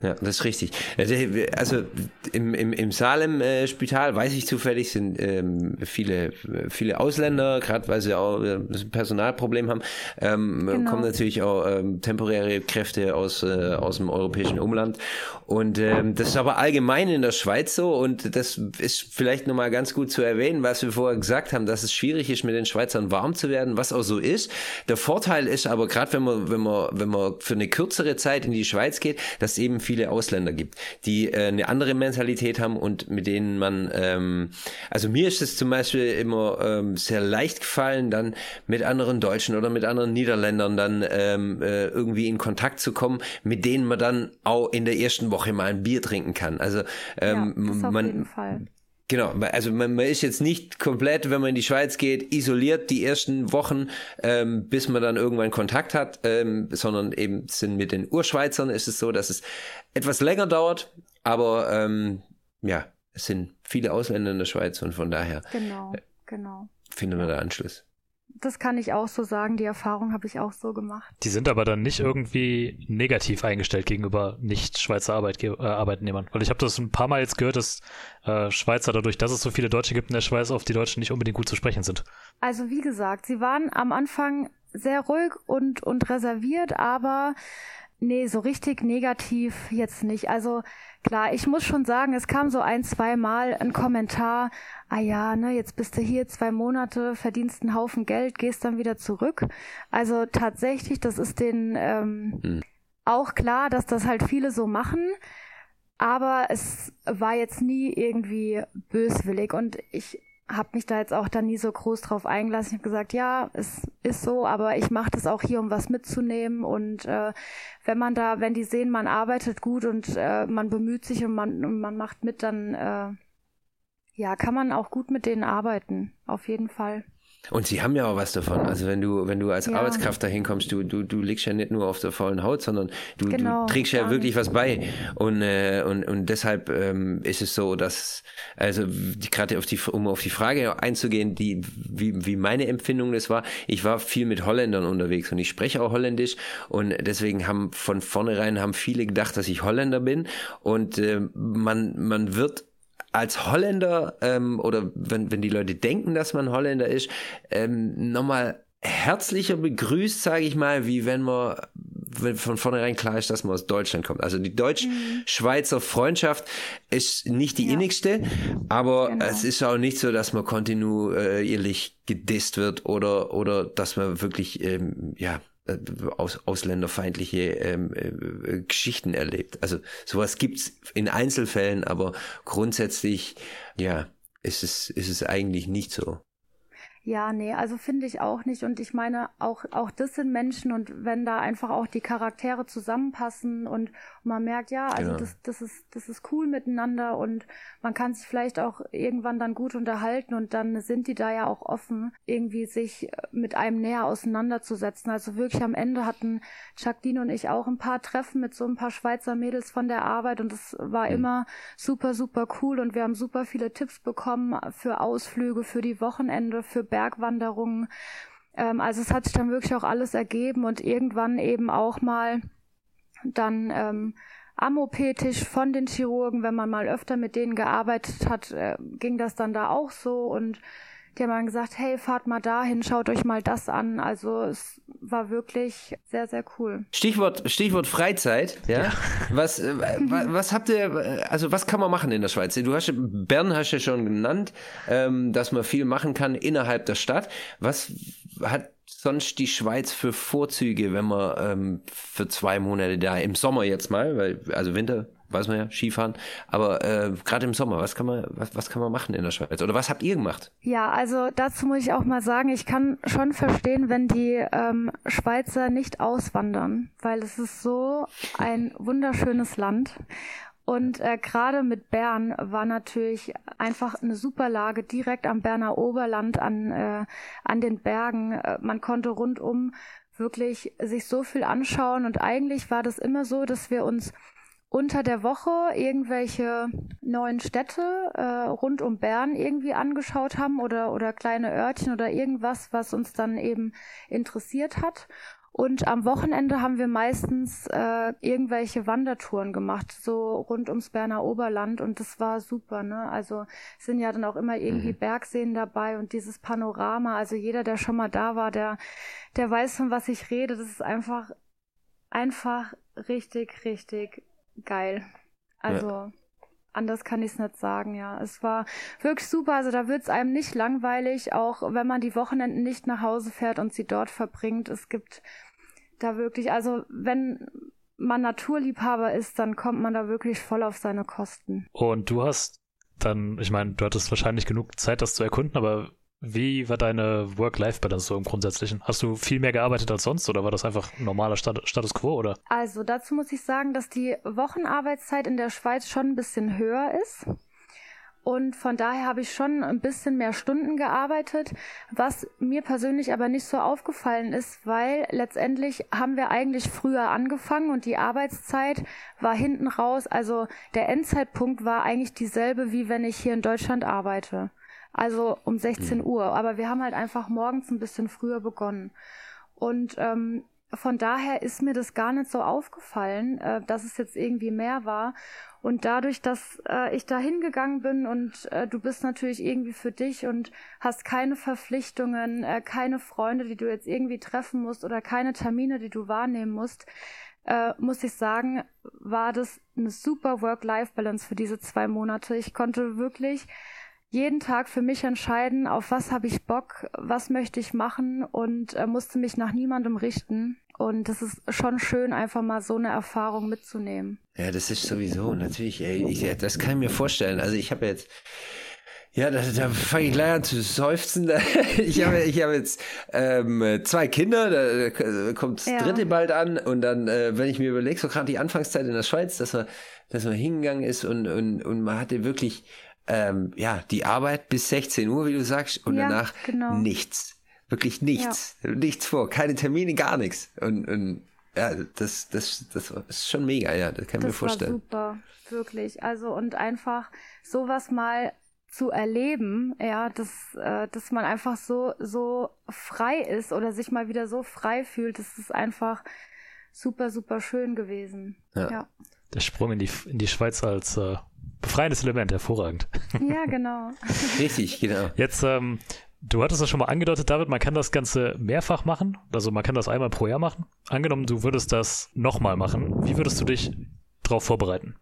Ja, das ist richtig. Also im, im, im Salem-Spital, weiß ich zufällig, sind ähm, viele, viele Ausländer, gerade weil sie auch äh, ein Personalproblem haben, ähm, genau. kommen natürlich auch ähm, temporäre Kräfte aus, äh, aus dem europäischen Umland. Und ähm, das ist aber allgemein in der Schweiz so und das ist vielleicht nochmal ganz gut zu erwähnen, was wir vorher gesagt haben, dass es schwierig ist, mit den Schweizern warm zu werden, was auch so ist. Der Vorteil ist aber gerade, wenn man, wenn man, wenn man für eine kürzere Zeit in die Schweiz geht, dass eben viele viele Ausländer gibt, die äh, eine andere Mentalität haben und mit denen man, ähm, also mir ist es zum Beispiel immer ähm, sehr leicht gefallen, dann mit anderen Deutschen oder mit anderen Niederländern dann ähm, äh, irgendwie in Kontakt zu kommen, mit denen man dann auch in der ersten Woche mal ein Bier trinken kann. Also ähm, ja, man, jeden Fall. Genau, also man, man, ist jetzt nicht komplett, wenn man in die Schweiz geht, isoliert die ersten Wochen, ähm, bis man dann irgendwann Kontakt hat, ähm, sondern eben sind mit den Urschweizern ist es so, dass es etwas länger dauert, aber ähm, ja, es sind viele Ausländer in der Schweiz und von daher genau, genau. findet man da Anschluss. Das kann ich auch so sagen. Die Erfahrung habe ich auch so gemacht. Die sind aber dann nicht irgendwie negativ eingestellt gegenüber nicht-Schweizer Arbeitge äh, Arbeitnehmern. Weil ich habe das ein paar Mal jetzt gehört, dass äh, Schweizer dadurch, dass es so viele Deutsche gibt in der Schweiz, auf die Deutschen nicht unbedingt gut zu sprechen sind. Also wie gesagt, sie waren am Anfang sehr ruhig und, und reserviert, aber Nee, so richtig negativ jetzt nicht. Also klar, ich muss schon sagen, es kam so ein, zwei Mal ein Kommentar, ah ja, ne, jetzt bist du hier zwei Monate, verdienst einen Haufen Geld, gehst dann wieder zurück. Also tatsächlich, das ist den ähm, hm. auch klar, dass das halt viele so machen. Aber es war jetzt nie irgendwie böswillig und ich habe mich da jetzt auch dann nie so groß drauf eingelassen. Ich habe gesagt, ja, es ist so, aber ich mache das auch hier, um was mitzunehmen. Und äh, wenn man da, wenn die sehen, man arbeitet gut und äh, man bemüht sich und man, und man macht mit, dann äh, ja, kann man auch gut mit denen arbeiten, auf jeden Fall. Und sie haben ja auch was davon. Also wenn du, wenn du als ja. Arbeitskraft dahin kommst, du, du, du liegst ja nicht nur auf der faulen Haut, sondern du, genau, du trägst ja wirklich was bei. Und, äh, und, und deshalb ähm, ist es so, dass, also gerade auf die, um auf die Frage einzugehen, die, wie, wie meine Empfindung das war, ich war viel mit Holländern unterwegs und ich spreche auch Holländisch und deswegen haben von vornherein haben viele gedacht, dass ich Holländer bin. Und äh, man, man wird als Holländer ähm, oder wenn, wenn die Leute denken, dass man Holländer ist, ähm, nochmal herzlicher begrüßt, sage ich mal, wie wenn man wenn von vornherein klar ist, dass man aus Deutschland kommt. Also die deutsch-schweizer Freundschaft ist nicht die ja. innigste, aber genau. es ist auch nicht so, dass man kontinuierlich gedisst wird oder oder dass man wirklich ähm, ja aus, ausländerfeindliche ähm, äh, Geschichten erlebt. Also sowas gibt's in Einzelfällen, aber grundsätzlich, ja, ist es, ist es eigentlich nicht so. Ja, nee, also finde ich auch nicht. Und ich meine, auch, auch das sind Menschen und wenn da einfach auch die Charaktere zusammenpassen und, man merkt, ja, also genau. das, das ist, das ist cool miteinander und man kann sich vielleicht auch irgendwann dann gut unterhalten und dann sind die da ja auch offen, irgendwie sich mit einem näher auseinanderzusetzen. Also wirklich am Ende hatten Jacqueline und ich auch ein paar Treffen mit so ein paar Schweizer Mädels von der Arbeit und das war mhm. immer super, super cool und wir haben super viele Tipps bekommen für Ausflüge, für die Wochenende, für Bergwanderungen. Ähm, also es hat sich dann wirklich auch alles ergeben und irgendwann eben auch mal dann ähm, am OP-Tisch von den Chirurgen, wenn man mal öfter mit denen gearbeitet hat, äh, ging das dann da auch so und die haben dann gesagt, hey, fahrt mal dahin, schaut euch mal das an. Also es war wirklich sehr, sehr cool. Stichwort, Stichwort Freizeit, ja. ja. Was, äh, was habt ihr, also was kann man machen in der Schweiz? Du hast Bern hast ja schon genannt, ähm, dass man viel machen kann innerhalb der Stadt. Was hat sonst die Schweiz für Vorzüge, wenn man ähm, für zwei Monate da im Sommer jetzt mal, weil also Winter weiß man ja, Skifahren. Aber äh, gerade im Sommer, was kann man, was, was kann man machen in der Schweiz? Oder was habt ihr gemacht? Ja, also dazu muss ich auch mal sagen, ich kann schon verstehen, wenn die ähm, Schweizer nicht auswandern, weil es ist so ein wunderschönes Land. Und äh, gerade mit Bern war natürlich einfach eine super Lage direkt am Berner Oberland an, äh, an den Bergen. Äh, man konnte rundum wirklich sich so viel anschauen und eigentlich war das immer so, dass wir uns unter der Woche irgendwelche neuen Städte äh, rund um Bern irgendwie angeschaut haben oder, oder kleine Örtchen oder irgendwas, was uns dann eben interessiert hat. Und am Wochenende haben wir meistens äh, irgendwelche Wandertouren gemacht, so rund ums Berner Oberland und das war super, ne? Also sind ja dann auch immer irgendwie mhm. Bergseen dabei und dieses Panorama, also jeder, der schon mal da war, der, der weiß, von was ich rede. Das ist einfach, einfach richtig, richtig geil. Also ja. Anders kann ich es nicht sagen, ja. Es war wirklich super. Also da wird es einem nicht langweilig, auch wenn man die Wochenenden nicht nach Hause fährt und sie dort verbringt. Es gibt da wirklich, also wenn man Naturliebhaber ist, dann kommt man da wirklich voll auf seine Kosten. Und du hast dann, ich meine, du hattest wahrscheinlich genug Zeit, das zu erkunden, aber wie war deine Work-Life-Balance so im Grundsätzlichen? Hast du viel mehr gearbeitet als sonst oder war das einfach normaler Stat Status quo oder? Also dazu muss ich sagen, dass die Wochenarbeitszeit in der Schweiz schon ein bisschen höher ist. Und von daher habe ich schon ein bisschen mehr Stunden gearbeitet, was mir persönlich aber nicht so aufgefallen ist, weil letztendlich haben wir eigentlich früher angefangen und die Arbeitszeit war hinten raus. Also der Endzeitpunkt war eigentlich dieselbe, wie wenn ich hier in Deutschland arbeite. Also um 16 mhm. Uhr. Aber wir haben halt einfach morgens ein bisschen früher begonnen. Und ähm, von daher ist mir das gar nicht so aufgefallen, äh, dass es jetzt irgendwie mehr war. Und dadurch, dass äh, ich da hingegangen bin und äh, du bist natürlich irgendwie für dich und hast keine Verpflichtungen, äh, keine Freunde, die du jetzt irgendwie treffen musst oder keine Termine, die du wahrnehmen musst, äh, muss ich sagen, war das eine super Work-Life-Balance für diese zwei Monate. Ich konnte wirklich jeden Tag für mich entscheiden, auf was habe ich Bock, was möchte ich machen und äh, musste mich nach niemandem richten. Und das ist schon schön, einfach mal so eine Erfahrung mitzunehmen. Ja, das ist sowieso natürlich, ey, ich, das kann ich mir vorstellen. Also ich habe jetzt ja, da, da fange ich gleich an zu seufzen. Ich habe ich hab jetzt ähm, zwei Kinder, da kommt das ja. dritte bald an und dann, äh, wenn ich mir überlege, so gerade die Anfangszeit in der Schweiz, dass man, dass man hingegangen ist und, und, und man hatte wirklich ähm, ja die Arbeit bis 16 Uhr, wie du sagst, und ja, danach genau. nichts. Wirklich nichts. Ja. Nichts vor, keine Termine, gar nichts. Und, und ja, das, das, das ist schon mega, ja, das kann ich mir vorstellen. War super, wirklich. Also und einfach sowas mal zu erleben, ja, dass, äh, dass man einfach so, so frei ist oder sich mal wieder so frei fühlt, das ist einfach super, super schön gewesen. Ja. ja. Der Sprung in die, in die Schweiz als äh, befreiendes Element, hervorragend. Ja, genau. Richtig, genau. Jetzt, ähm, du hattest das schon mal angedeutet, David, man kann das Ganze mehrfach machen, also man kann das einmal pro Jahr machen. Angenommen, du würdest das nochmal machen, wie würdest du dich darauf vorbereiten?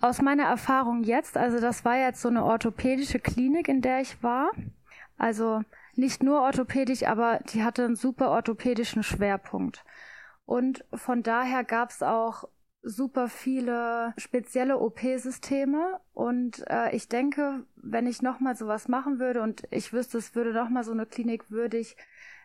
Aus meiner Erfahrung jetzt, also das war jetzt so eine orthopädische Klinik, in der ich war. Also nicht nur orthopädisch, aber die hatte einen super orthopädischen Schwerpunkt. Und von daher gab es auch super viele spezielle OP-Systeme und äh, ich denke, wenn ich nochmal sowas machen würde und ich wüsste, es würde nochmal so eine Klinik, würde ich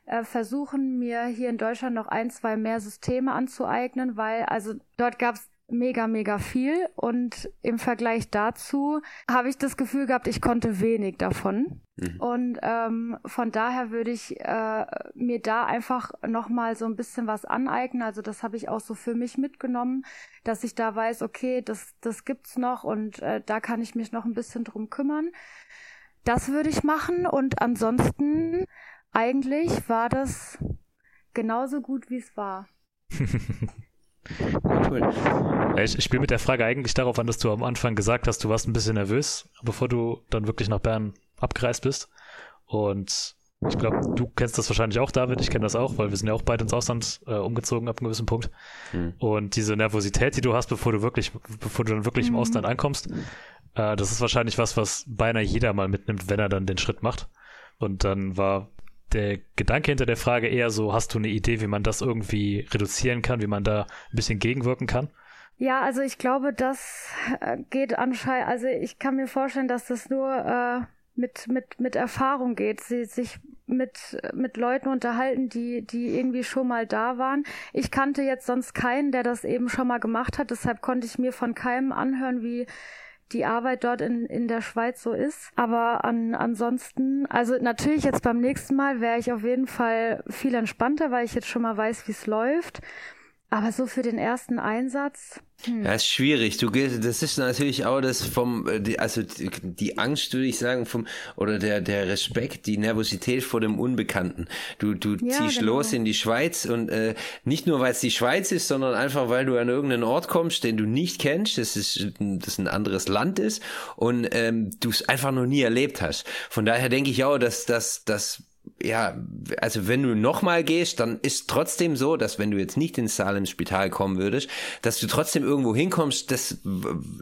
äh, versuchen, mir hier in Deutschland noch ein, zwei mehr Systeme anzueignen, weil also dort gab es mega, mega viel. Und im Vergleich dazu habe ich das Gefühl gehabt, ich konnte wenig davon. Mhm. Und ähm, von daher würde ich äh, mir da einfach nochmal so ein bisschen was aneignen. Also das habe ich auch so für mich mitgenommen, dass ich da weiß, okay, das, das gibt's noch und äh, da kann ich mich noch ein bisschen drum kümmern. Das würde ich machen. Und ansonsten, eigentlich war das genauso gut, wie es war. Cool. Ich, ich spiele mit der Frage eigentlich darauf an, dass du am Anfang gesagt hast, du warst ein bisschen nervös, bevor du dann wirklich nach Bern abgereist bist. Und ich glaube, du kennst das wahrscheinlich auch, David. Ich kenne das auch, weil wir sind ja auch beide ins Ausland äh, umgezogen ab einem gewissen Punkt. Mhm. Und diese Nervosität, die du hast, bevor du wirklich, bevor du dann wirklich mhm. im Ausland ankommst, äh, das ist wahrscheinlich was, was beinahe jeder mal mitnimmt, wenn er dann den Schritt macht. Und dann war der Gedanke hinter der Frage eher so, hast du eine Idee, wie man das irgendwie reduzieren kann, wie man da ein bisschen gegenwirken kann? Ja, also ich glaube, das äh, geht anscheinend, also ich kann mir vorstellen, dass das nur äh, mit, mit, mit Erfahrung geht, sie sich mit, mit Leuten unterhalten, die, die irgendwie schon mal da waren. Ich kannte jetzt sonst keinen, der das eben schon mal gemacht hat, deshalb konnte ich mir von keinem anhören, wie, die Arbeit dort in, in der Schweiz so ist. Aber an, ansonsten, also natürlich jetzt beim nächsten Mal wäre ich auf jeden Fall viel entspannter, weil ich jetzt schon mal weiß, wie es läuft. Aber so für den ersten Einsatz. Hm. Ja, ist schwierig. Du das ist natürlich auch das vom, äh, also die Angst, würde ich sagen, vom oder der der Respekt, die Nervosität vor dem Unbekannten. Du du ja, ziehst genau. los in die Schweiz und äh, nicht nur weil es die Schweiz ist, sondern einfach weil du an irgendeinen Ort kommst, den du nicht kennst, das ist das ein anderes Land ist und ähm, du es einfach noch nie erlebt hast. Von daher denke ich auch, dass dass dass ja, also wenn du nochmal gehst, dann ist trotzdem so, dass wenn du jetzt nicht ins Salem-Spital kommen würdest, dass du trotzdem irgendwo hinkommst, das,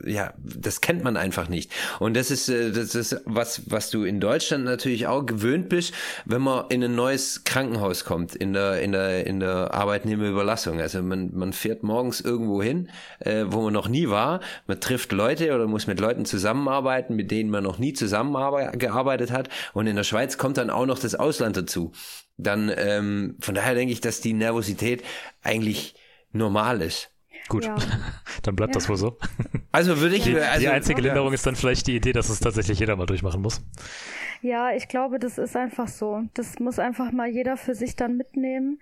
ja, das kennt man einfach nicht. Und das ist, äh, das ist was, was du in Deutschland natürlich auch gewöhnt bist, wenn man in ein neues Krankenhaus kommt, in der, in der, in der Arbeitnehmerüberlassung. Also man, man fährt morgens irgendwo hin, äh, wo man noch nie war, man trifft Leute oder muss mit Leuten zusammenarbeiten, mit denen man noch nie zusammengearbeitet hat. Und in der Schweiz kommt dann auch noch das Ausland Russland dazu. Dann ähm, von daher denke ich, dass die Nervosität eigentlich normal ist. Gut, ja. dann bleibt ja. das wohl so. Also würde ich. Die, also, die einzige Linderung ist dann vielleicht die Idee, dass es tatsächlich jeder mal durchmachen muss. Ja, ich glaube, das ist einfach so. Das muss einfach mal jeder für sich dann mitnehmen.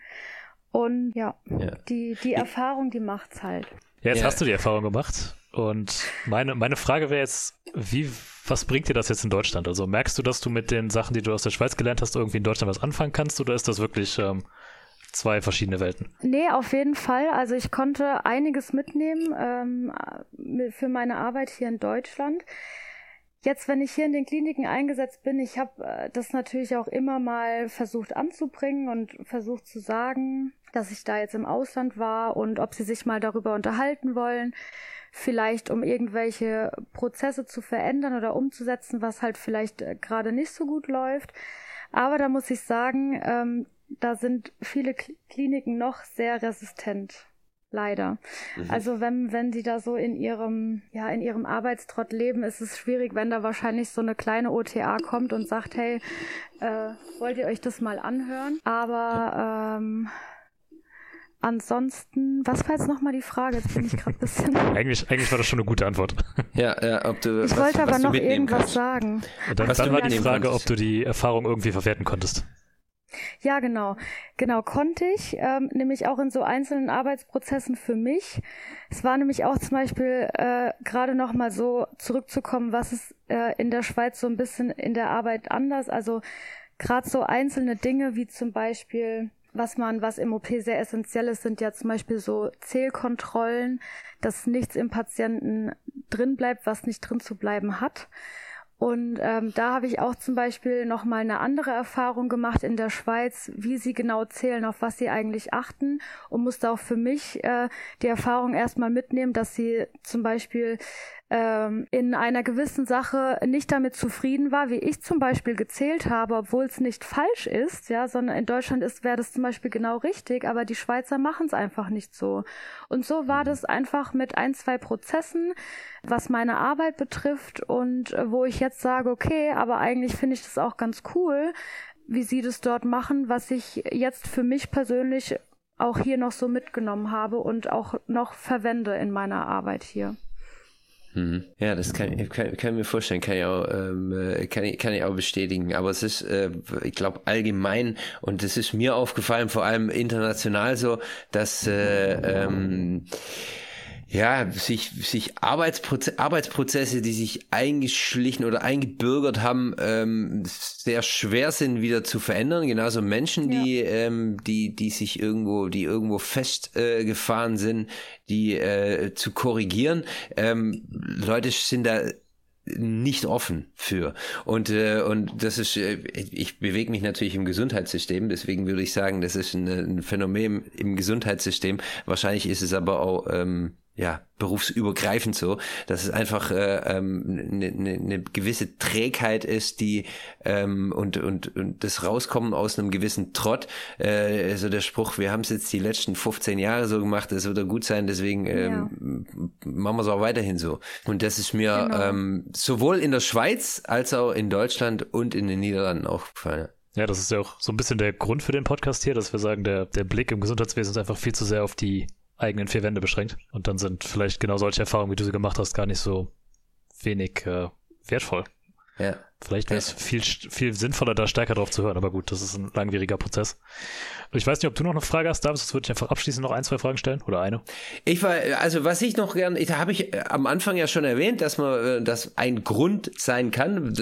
Und ja, ja. die, die Erfahrung, die macht's halt. Ja, jetzt hast du die Erfahrung gemacht. Und meine, meine Frage wäre jetzt, wie, was bringt dir das jetzt in Deutschland? Also merkst du, dass du mit den Sachen, die du aus der Schweiz gelernt hast, irgendwie in Deutschland was anfangen kannst oder ist das wirklich ähm, zwei verschiedene Welten? Nee, auf jeden Fall. Also ich konnte einiges mitnehmen ähm, für meine Arbeit hier in Deutschland. jetzt, wenn ich hier in den Kliniken eingesetzt bin, ich habe äh, das natürlich auch immer mal versucht anzubringen und versucht zu sagen, dass ich da jetzt im Ausland war und ob sie sich mal darüber unterhalten wollen, vielleicht um irgendwelche Prozesse zu verändern oder umzusetzen, was halt vielleicht äh, gerade nicht so gut läuft. Aber da muss ich sagen, ähm, da sind viele Kliniken noch sehr resistent leider. Mhm. Also wenn, wenn sie da so in ihrem, ja, in ihrem Arbeitstrott leben, ist es schwierig, wenn da wahrscheinlich so eine kleine OTA kommt und sagt, hey, äh, wollt ihr euch das mal anhören? Aber ähm, ansonsten, was war jetzt nochmal die Frage? Jetzt bin ich gerade ein bisschen. eigentlich, eigentlich war das schon eine gute Antwort. Ja, ja, ob du. Ich was, wollte aber noch irgendwas kannst. sagen. dann, dann war die Frage, kannst. ob du die Erfahrung irgendwie verwerten konntest. Ja, genau. Genau, konnte ich, ähm, nämlich auch in so einzelnen Arbeitsprozessen für mich. Es war nämlich auch zum Beispiel äh, gerade nochmal so zurückzukommen, was ist äh, in der Schweiz so ein bisschen in der Arbeit anders. Also gerade so einzelne Dinge wie zum Beispiel, was man, was im OP sehr essentiell ist, sind ja zum Beispiel so Zählkontrollen, dass nichts im Patienten drin bleibt, was nicht drin zu bleiben hat. Und ähm, da habe ich auch zum Beispiel noch mal eine andere Erfahrung gemacht in der Schweiz, wie sie genau zählen, auf was sie eigentlich achten und musste auch für mich äh, die Erfahrung erstmal mitnehmen, dass sie zum Beispiel ähm, in einer gewissen Sache nicht damit zufrieden war, wie ich zum Beispiel gezählt habe, obwohl es nicht falsch ist, ja, sondern in Deutschland ist wäre das zum Beispiel genau richtig, aber die Schweizer machen es einfach nicht so. Und so war das einfach mit ein zwei Prozessen, was meine Arbeit betrifft und äh, wo ich jetzt sage, okay, aber eigentlich finde ich das auch ganz cool, wie sie das dort machen, was ich jetzt für mich persönlich auch hier noch so mitgenommen habe und auch noch verwende in meiner Arbeit hier. Mhm. Ja, das kann, kann, kann ich mir vorstellen, kann ich auch, ähm, äh, kann ich, kann ich auch bestätigen. Aber es ist, äh, ich glaube, allgemein, und es ist mir aufgefallen, vor allem international so, dass äh, ähm, ja, sich, sich Arbeitsproze Arbeitsprozesse, die sich eingeschlichen oder eingebürgert haben, ähm, sehr schwer sind wieder zu verändern. Genauso Menschen, ja. die, ähm, die, die sich irgendwo, die irgendwo festgefahren äh, sind, die äh, zu korrigieren. Ähm, Leute sind da nicht offen für. Und, äh, und das ist, äh, ich bewege mich natürlich im Gesundheitssystem, deswegen würde ich sagen, das ist ein, ein Phänomen im Gesundheitssystem. Wahrscheinlich ist es aber auch ähm, ja, berufsübergreifend so, dass es einfach eine äh, ähm, ne, ne, ne gewisse Trägheit ist, die ähm, und, und, und das Rauskommen aus einem gewissen Trott, äh, also der Spruch, wir haben es jetzt die letzten 15 Jahre so gemacht, das wird auch gut sein, deswegen ähm, ja. machen wir es auch weiterhin so. Und das ist mir genau. ähm, sowohl in der Schweiz als auch in Deutschland und in den Niederlanden aufgefallen. Ja, das ist ja auch so ein bisschen der Grund für den Podcast hier, dass wir sagen, der, der Blick im Gesundheitswesen ist einfach viel zu sehr auf die eigenen vier Wände beschränkt. Und dann sind vielleicht genau solche Erfahrungen, wie du sie gemacht hast, gar nicht so wenig äh, wertvoll. Ja. Vielleicht wäre es viel, viel sinnvoller, da stärker drauf zu hören, aber gut, das ist ein langwieriger Prozess. Ich weiß nicht, ob du noch eine Frage hast, David, sonst würde ich einfach abschließend noch ein, zwei Fragen stellen oder eine. Ich war, also was ich noch gern, ich, habe ich am Anfang ja schon erwähnt, dass man, äh, dass ein Grund sein kann,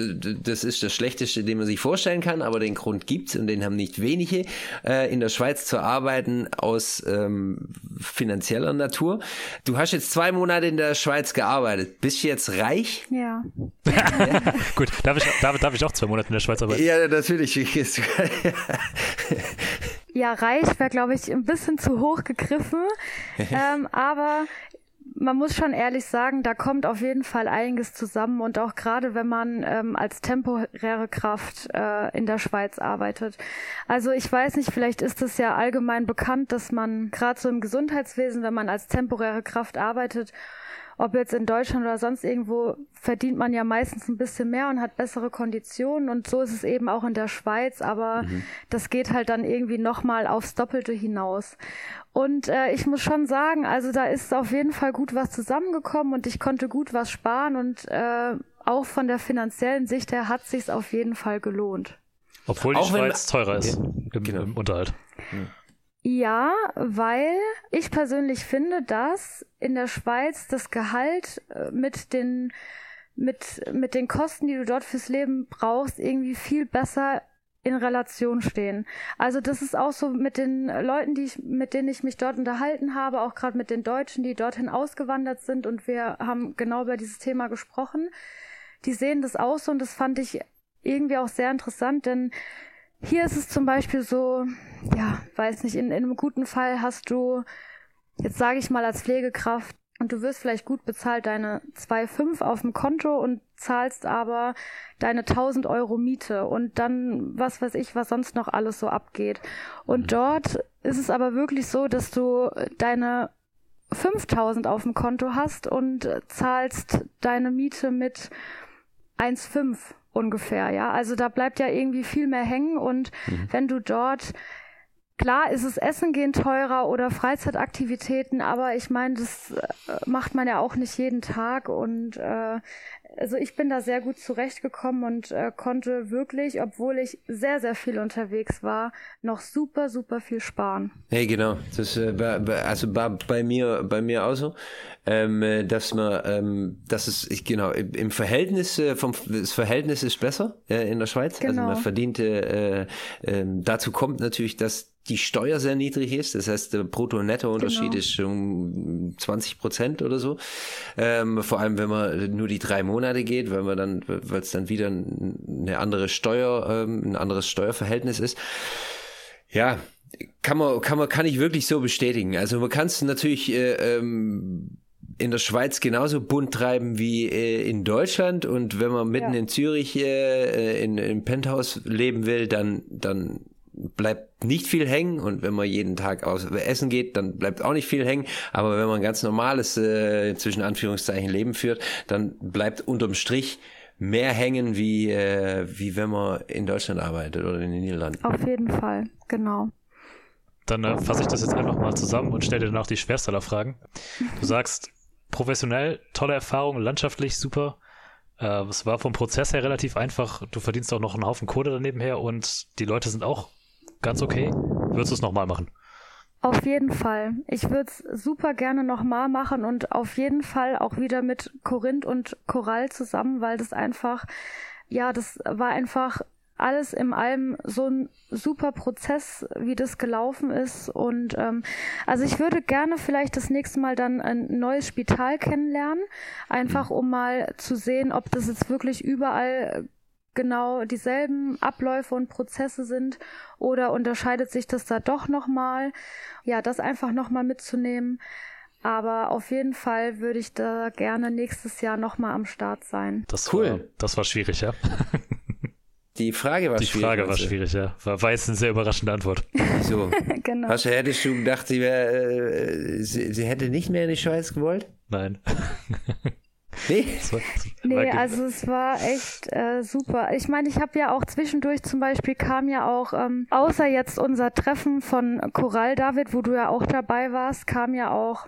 das ist das Schlechteste, den man sich vorstellen kann, aber den Grund gibt's und den haben nicht wenige, äh, in der Schweiz zu arbeiten aus ähm, finanzieller Natur. Du hast jetzt zwei Monate in der Schweiz gearbeitet. Bist du jetzt reich? Ja. Gut, darf ich, darf, darf ich auch zwei Monate in der Schweiz arbeiten? Ja, natürlich. ja, reich wäre, glaube ich, ein bisschen zu hoch gegriffen. ähm, aber man muss schon ehrlich sagen, da kommt auf jeden Fall einiges zusammen und auch gerade wenn man ähm, als temporäre Kraft äh, in der Schweiz arbeitet. Also ich weiß nicht, vielleicht ist es ja allgemein bekannt, dass man gerade so im Gesundheitswesen, wenn man als temporäre Kraft arbeitet, ob jetzt in Deutschland oder sonst irgendwo, verdient man ja meistens ein bisschen mehr und hat bessere Konditionen und so ist es eben auch in der Schweiz, aber mhm. das geht halt dann irgendwie nochmal aufs Doppelte hinaus. Und äh, ich muss schon sagen, also da ist auf jeden Fall gut was zusammengekommen und ich konnte gut was sparen und äh, auch von der finanziellen Sicht her hat sich's auf jeden Fall gelohnt. Obwohl die auch Schweiz teurer ist ja, im, genau. im, Unterhalt. Mhm. Ja, weil ich persönlich finde, dass in der Schweiz das Gehalt äh, mit den mit mit den Kosten, die du dort fürs Leben brauchst, irgendwie viel besser in Relation stehen. Also das ist auch so mit den Leuten, die ich, mit denen ich mich dort unterhalten habe, auch gerade mit den Deutschen, die dorthin ausgewandert sind und wir haben genau über dieses Thema gesprochen die sehen das auch so und das fand ich irgendwie auch sehr interessant, denn hier ist es zum Beispiel so, ja, weiß nicht, in, in einem guten Fall hast du, jetzt sage ich mal als Pflegekraft, und du wirst vielleicht gut bezahlt deine 2,5 auf dem Konto und zahlst aber deine 1000 Euro Miete und dann was weiß ich, was sonst noch alles so abgeht. Und mhm. dort ist es aber wirklich so, dass du deine 5000 auf dem Konto hast und zahlst deine Miete mit 1,5 ungefähr, ja. Also da bleibt ja irgendwie viel mehr hängen und mhm. wenn du dort Klar ist es Essen gehen teurer oder Freizeitaktivitäten, aber ich meine, das äh, macht man ja auch nicht jeden Tag und äh, also ich bin da sehr gut zurechtgekommen und äh, konnte wirklich, obwohl ich sehr, sehr viel unterwegs war, noch super, super viel sparen. Hey, genau. Das äh, also war bei mir, bei mir auch so, ähm, äh, dass man, ähm, dass es, ich, genau, im Verhältnis, äh, vom, das Verhältnis ist besser äh, in der Schweiz. Genau. Also man genau. verdient, äh, äh, dazu kommt natürlich, dass die Steuer sehr niedrig ist. Das heißt, der Brutto-Netto-Unterschied genau. ist schon 20 Prozent oder so. Ähm, vor allem, wenn man nur die drei Monate geht, weil man dann, weil es dann wieder eine andere Steuer, ähm, ein anderes Steuerverhältnis ist. Ja, kann man, kann man, kann ich wirklich so bestätigen. Also man kann es natürlich äh, ähm, in der Schweiz genauso bunt treiben wie äh, in Deutschland und wenn man mitten ja. in Zürich äh, in, im Penthouse leben will, dann dann bleibt nicht viel hängen und wenn man jeden Tag aus essen geht, dann bleibt auch nicht viel hängen. Aber wenn man ganz normales äh, zwischen Anführungszeichen Leben führt, dann bleibt unterm Strich mehr hängen wie äh, wie wenn man in Deutschland arbeitet oder in den Niederlanden. Auf jeden Fall, genau. Dann äh, fasse ich das jetzt einfach mal zusammen und stelle dir danach die schwerste aller Fragen. Du sagst professionell, tolle Erfahrung, landschaftlich super. Äh, es war vom Prozess her relativ einfach. Du verdienst auch noch einen Haufen Kohle daneben her und die Leute sind auch ganz okay. Würdest du es nochmal machen? Auf jeden Fall. Ich würde es super gerne nochmal machen und auf jeden Fall auch wieder mit Korinth und Choral zusammen, weil das einfach, ja, das war einfach alles im allem so ein super Prozess, wie das gelaufen ist. Und ähm, also ich würde gerne vielleicht das nächste Mal dann ein neues Spital kennenlernen, einfach um mal zu sehen, ob das jetzt wirklich überall genau dieselben Abläufe und Prozesse sind oder unterscheidet sich das da doch nochmal? Ja, das einfach nochmal mitzunehmen. Aber auf jeden Fall würde ich da gerne nächstes Jahr nochmal am Start sein. Das cool. War, das war schwierig, ja. Die Frage war Die schwierig. Die Frage war schwierig, ja. War, war jetzt eine sehr überraschende Antwort. So. genau. Hast du, hättest du gedacht, sie, wär, äh, sie, sie hätte nicht mehr in die Schweiz gewollt? Nein. Nee, nee also es war echt äh, super. Ich meine, ich habe ja auch zwischendurch zum Beispiel kam ja auch, ähm, außer jetzt unser Treffen von Choral David, wo du ja auch dabei warst, kam ja auch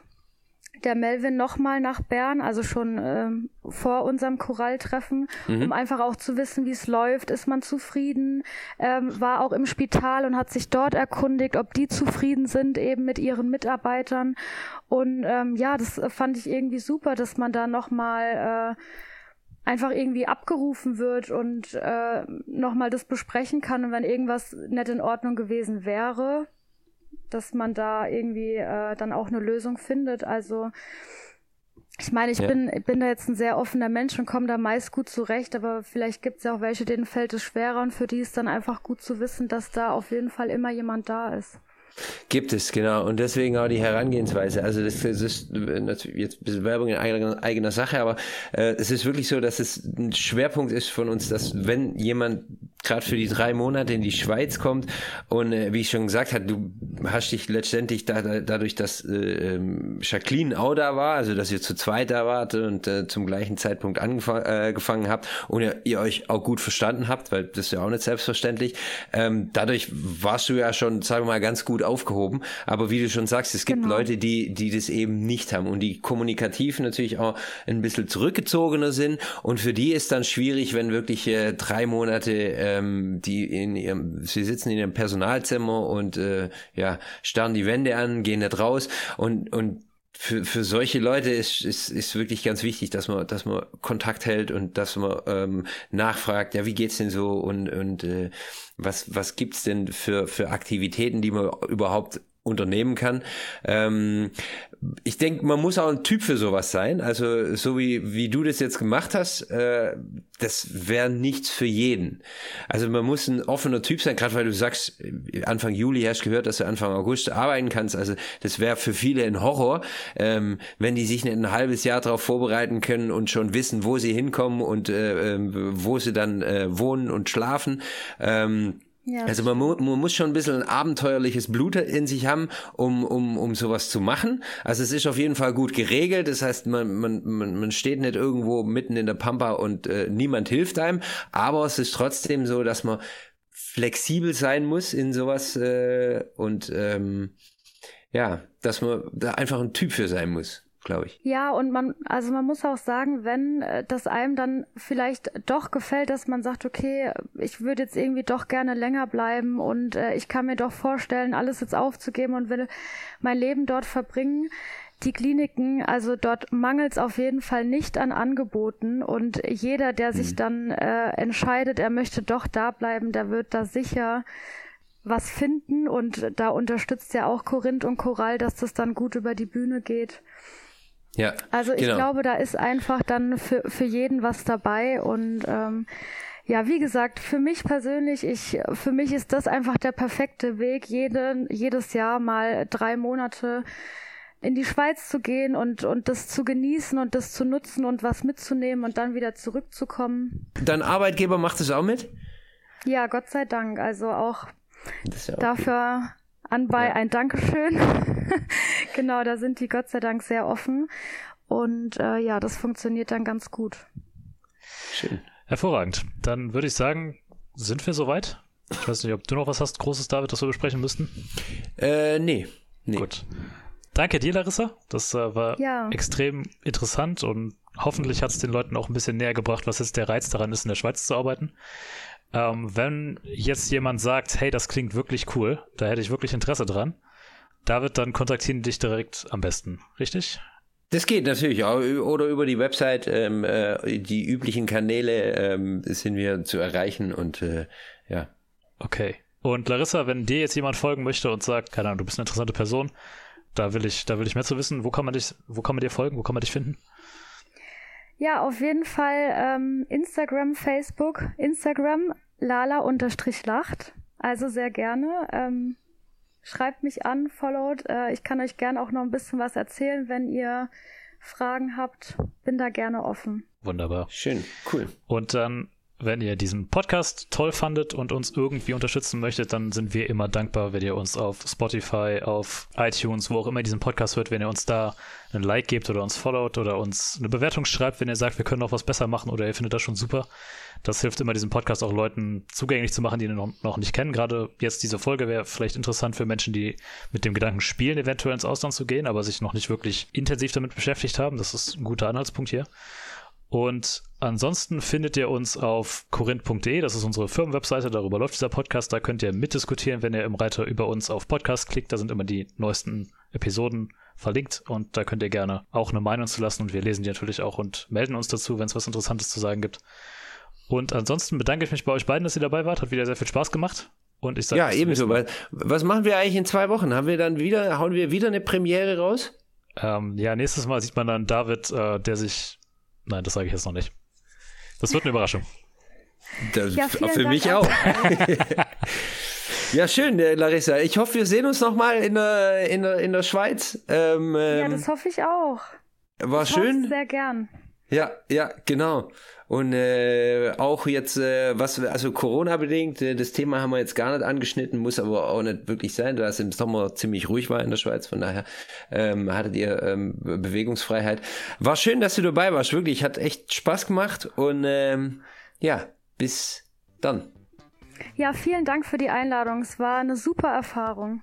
der Melvin nochmal nach Bern, also schon ähm, vor unserem Choralltreffen, mhm. um einfach auch zu wissen, wie es läuft. Ist man zufrieden? Ähm, war auch im Spital und hat sich dort erkundigt, ob die zufrieden sind eben mit ihren Mitarbeitern. Und ähm, ja, das fand ich irgendwie super, dass man da nochmal äh, einfach irgendwie abgerufen wird und äh, nochmal das besprechen kann. Und wenn irgendwas nicht in Ordnung gewesen wäre, dass man da irgendwie äh, dann auch eine Lösung findet. Also ich meine, ich ja. bin, bin da jetzt ein sehr offener Mensch und komme da meist gut zurecht, aber vielleicht gibt es ja auch welche, denen fällt es schwerer und für die ist dann einfach gut zu wissen, dass da auf jeden Fall immer jemand da ist. Gibt es, genau. Und deswegen auch die Herangehensweise. Also das, das ist natürlich jetzt ein bisschen Werbung in eigener, eigener Sache, aber äh, es ist wirklich so, dass es ein Schwerpunkt ist von uns, dass wenn jemand gerade für die drei Monate in die Schweiz kommt und äh, wie ich schon gesagt habe, du hast dich letztendlich da, da, dadurch, dass äh, ähm, Jacqueline auch da war, also dass ihr zu zweit da wart und äh, zum gleichen Zeitpunkt angefangen äh, habt und ihr, ihr, euch auch gut verstanden habt, weil das ist ja auch nicht selbstverständlich. Ähm, dadurch warst du ja schon, sagen wir mal, ganz gut aufgehoben. Aber wie du schon sagst, es gibt genau. Leute, die, die das eben nicht haben und die kommunikativ natürlich auch ein bisschen zurückgezogener sind. Und für die ist dann schwierig, wenn wirklich äh, drei Monate ähm, die in ihrem, sie sitzen in ihrem Personalzimmer und äh, ja, starren die Wände an, gehen nicht raus und, und für, für solche Leute ist, ist, ist wirklich ganz wichtig, dass man, dass man Kontakt hält und dass man ähm, nachfragt, ja, wie geht's denn so und, und äh, was, was gibt's denn für, für Aktivitäten, die man überhaupt unternehmen kann. Ähm, ich denke, man muss auch ein Typ für sowas sein. Also so wie, wie du das jetzt gemacht hast, äh, das wäre nichts für jeden. Also man muss ein offener Typ sein, gerade weil du sagst, Anfang Juli hast gehört, dass du Anfang August arbeiten kannst. Also das wäre für viele ein Horror, ähm, wenn die sich nicht ein halbes Jahr darauf vorbereiten können und schon wissen, wo sie hinkommen und äh, äh wo sie dann äh, wohnen und schlafen. Ähm, ja. Also man, mu man, muss schon ein bisschen ein abenteuerliches Blut in sich haben, um, um, um sowas zu machen. Also es ist auf jeden Fall gut geregelt. Das heißt, man, man, man, steht nicht irgendwo mitten in der Pampa und äh, niemand hilft einem. Aber es ist trotzdem so, dass man flexibel sein muss in sowas äh, und ähm, ja, dass man da einfach ein Typ für sein muss glaube ich. Ja, und man, also man muss auch sagen, wenn äh, das einem dann vielleicht doch gefällt, dass man sagt, okay, ich würde jetzt irgendwie doch gerne länger bleiben und äh, ich kann mir doch vorstellen, alles jetzt aufzugeben und will mein Leben dort verbringen. Die Kliniken, also dort mangelt es auf jeden Fall nicht an Angeboten und jeder, der sich mhm. dann äh, entscheidet, er möchte doch da bleiben, der wird da sicher was finden und da unterstützt ja auch Korinth und Choral, dass das dann gut über die Bühne geht. Ja. Also ich genau. glaube, da ist einfach dann für, für jeden was dabei und ähm, ja, wie gesagt, für mich persönlich, ich, für mich ist das einfach der perfekte Weg, jeden, jedes Jahr mal drei Monate in die Schweiz zu gehen und, und das zu genießen und das zu nutzen und was mitzunehmen und dann wieder zurückzukommen. Dein Arbeitgeber macht es auch mit? Ja, Gott sei Dank. Also auch ja dafür anbei ja. ein Dankeschön. genau, da sind die Gott sei Dank sehr offen. Und äh, ja, das funktioniert dann ganz gut. Schön. Hervorragend. Dann würde ich sagen, sind wir soweit? Ich weiß nicht, ob du noch was hast, Großes, David, das wir besprechen müssten? Äh, nee. nee. Gut. Danke dir, Larissa. Das äh, war ja. extrem interessant und hoffentlich hat es den Leuten auch ein bisschen näher gebracht, was jetzt der Reiz daran ist, in der Schweiz zu arbeiten. Ähm, wenn jetzt jemand sagt, hey, das klingt wirklich cool, da hätte ich wirklich Interesse dran, David, dann kontaktieren dich direkt am besten, richtig? Das geht natürlich auch. Oder über die Website, ähm, äh, die üblichen Kanäle ähm, sind wir zu erreichen und äh, ja. Okay. Und Larissa, wenn dir jetzt jemand folgen möchte und sagt, keine Ahnung, du bist eine interessante Person, da will ich, da will ich mehr zu wissen, wo kann man dich, wo kann man dir folgen, wo kann man dich finden? Ja, auf jeden Fall ähm, Instagram, Facebook, Instagram lala-lacht. Also sehr gerne. Ähm, schreibt mich an, followed. Äh, ich kann euch gerne auch noch ein bisschen was erzählen, wenn ihr Fragen habt. Bin da gerne offen. Wunderbar. Schön, cool. Und dann wenn ihr diesen Podcast toll fandet und uns irgendwie unterstützen möchtet, dann sind wir immer dankbar, wenn ihr uns auf Spotify, auf iTunes, wo auch immer ihr diesen Podcast hört, wenn ihr uns da ein Like gebt oder uns followt oder uns eine Bewertung schreibt, wenn ihr sagt, wir können noch was besser machen oder ihr findet das schon super. Das hilft immer, diesen Podcast auch Leuten zugänglich zu machen, die ihn noch, noch nicht kennen. Gerade jetzt diese Folge wäre vielleicht interessant für Menschen, die mit dem Gedanken spielen, eventuell ins Ausland zu gehen, aber sich noch nicht wirklich intensiv damit beschäftigt haben. Das ist ein guter Anhaltspunkt hier. Und ansonsten findet ihr uns auf korinth.de, das ist unsere Firmenwebseite, darüber läuft dieser Podcast, da könnt ihr mitdiskutieren, wenn ihr im Reiter über uns auf Podcast klickt, da sind immer die neuesten Episoden verlinkt und da könnt ihr gerne auch eine Meinung zu lassen und wir lesen die natürlich auch und melden uns dazu, wenn es was Interessantes zu sagen gibt. Und ansonsten bedanke ich mich bei euch beiden, dass ihr dabei wart, hat wieder sehr viel Spaß gemacht. Und ich sage Ja, ebenso. Was machen wir eigentlich in zwei Wochen? Haben wir dann wieder, hauen wir wieder eine Premiere raus? Ähm, ja, nächstes Mal sieht man dann David, äh, der sich Nein, das sage ich jetzt noch nicht. Das wird eine Überraschung. Das, ja, für Dank mich auch. ja, schön, äh, Larissa. Ich hoffe, wir sehen uns nochmal in der, in, der, in der Schweiz. Ähm, ja, ähm, das hoffe ich auch. War ich schön. Sehr gern. Ja, ja, genau. Und äh, auch jetzt, äh, was, also Corona-bedingt, äh, das Thema haben wir jetzt gar nicht angeschnitten, muss aber auch nicht wirklich sein, da es im Sommer ziemlich ruhig war in der Schweiz, von daher ähm, hattet ihr ähm, Bewegungsfreiheit. War schön, dass du dabei warst, wirklich, hat echt Spaß gemacht und ähm, ja, bis dann. Ja, vielen Dank für die Einladung, es war eine super Erfahrung.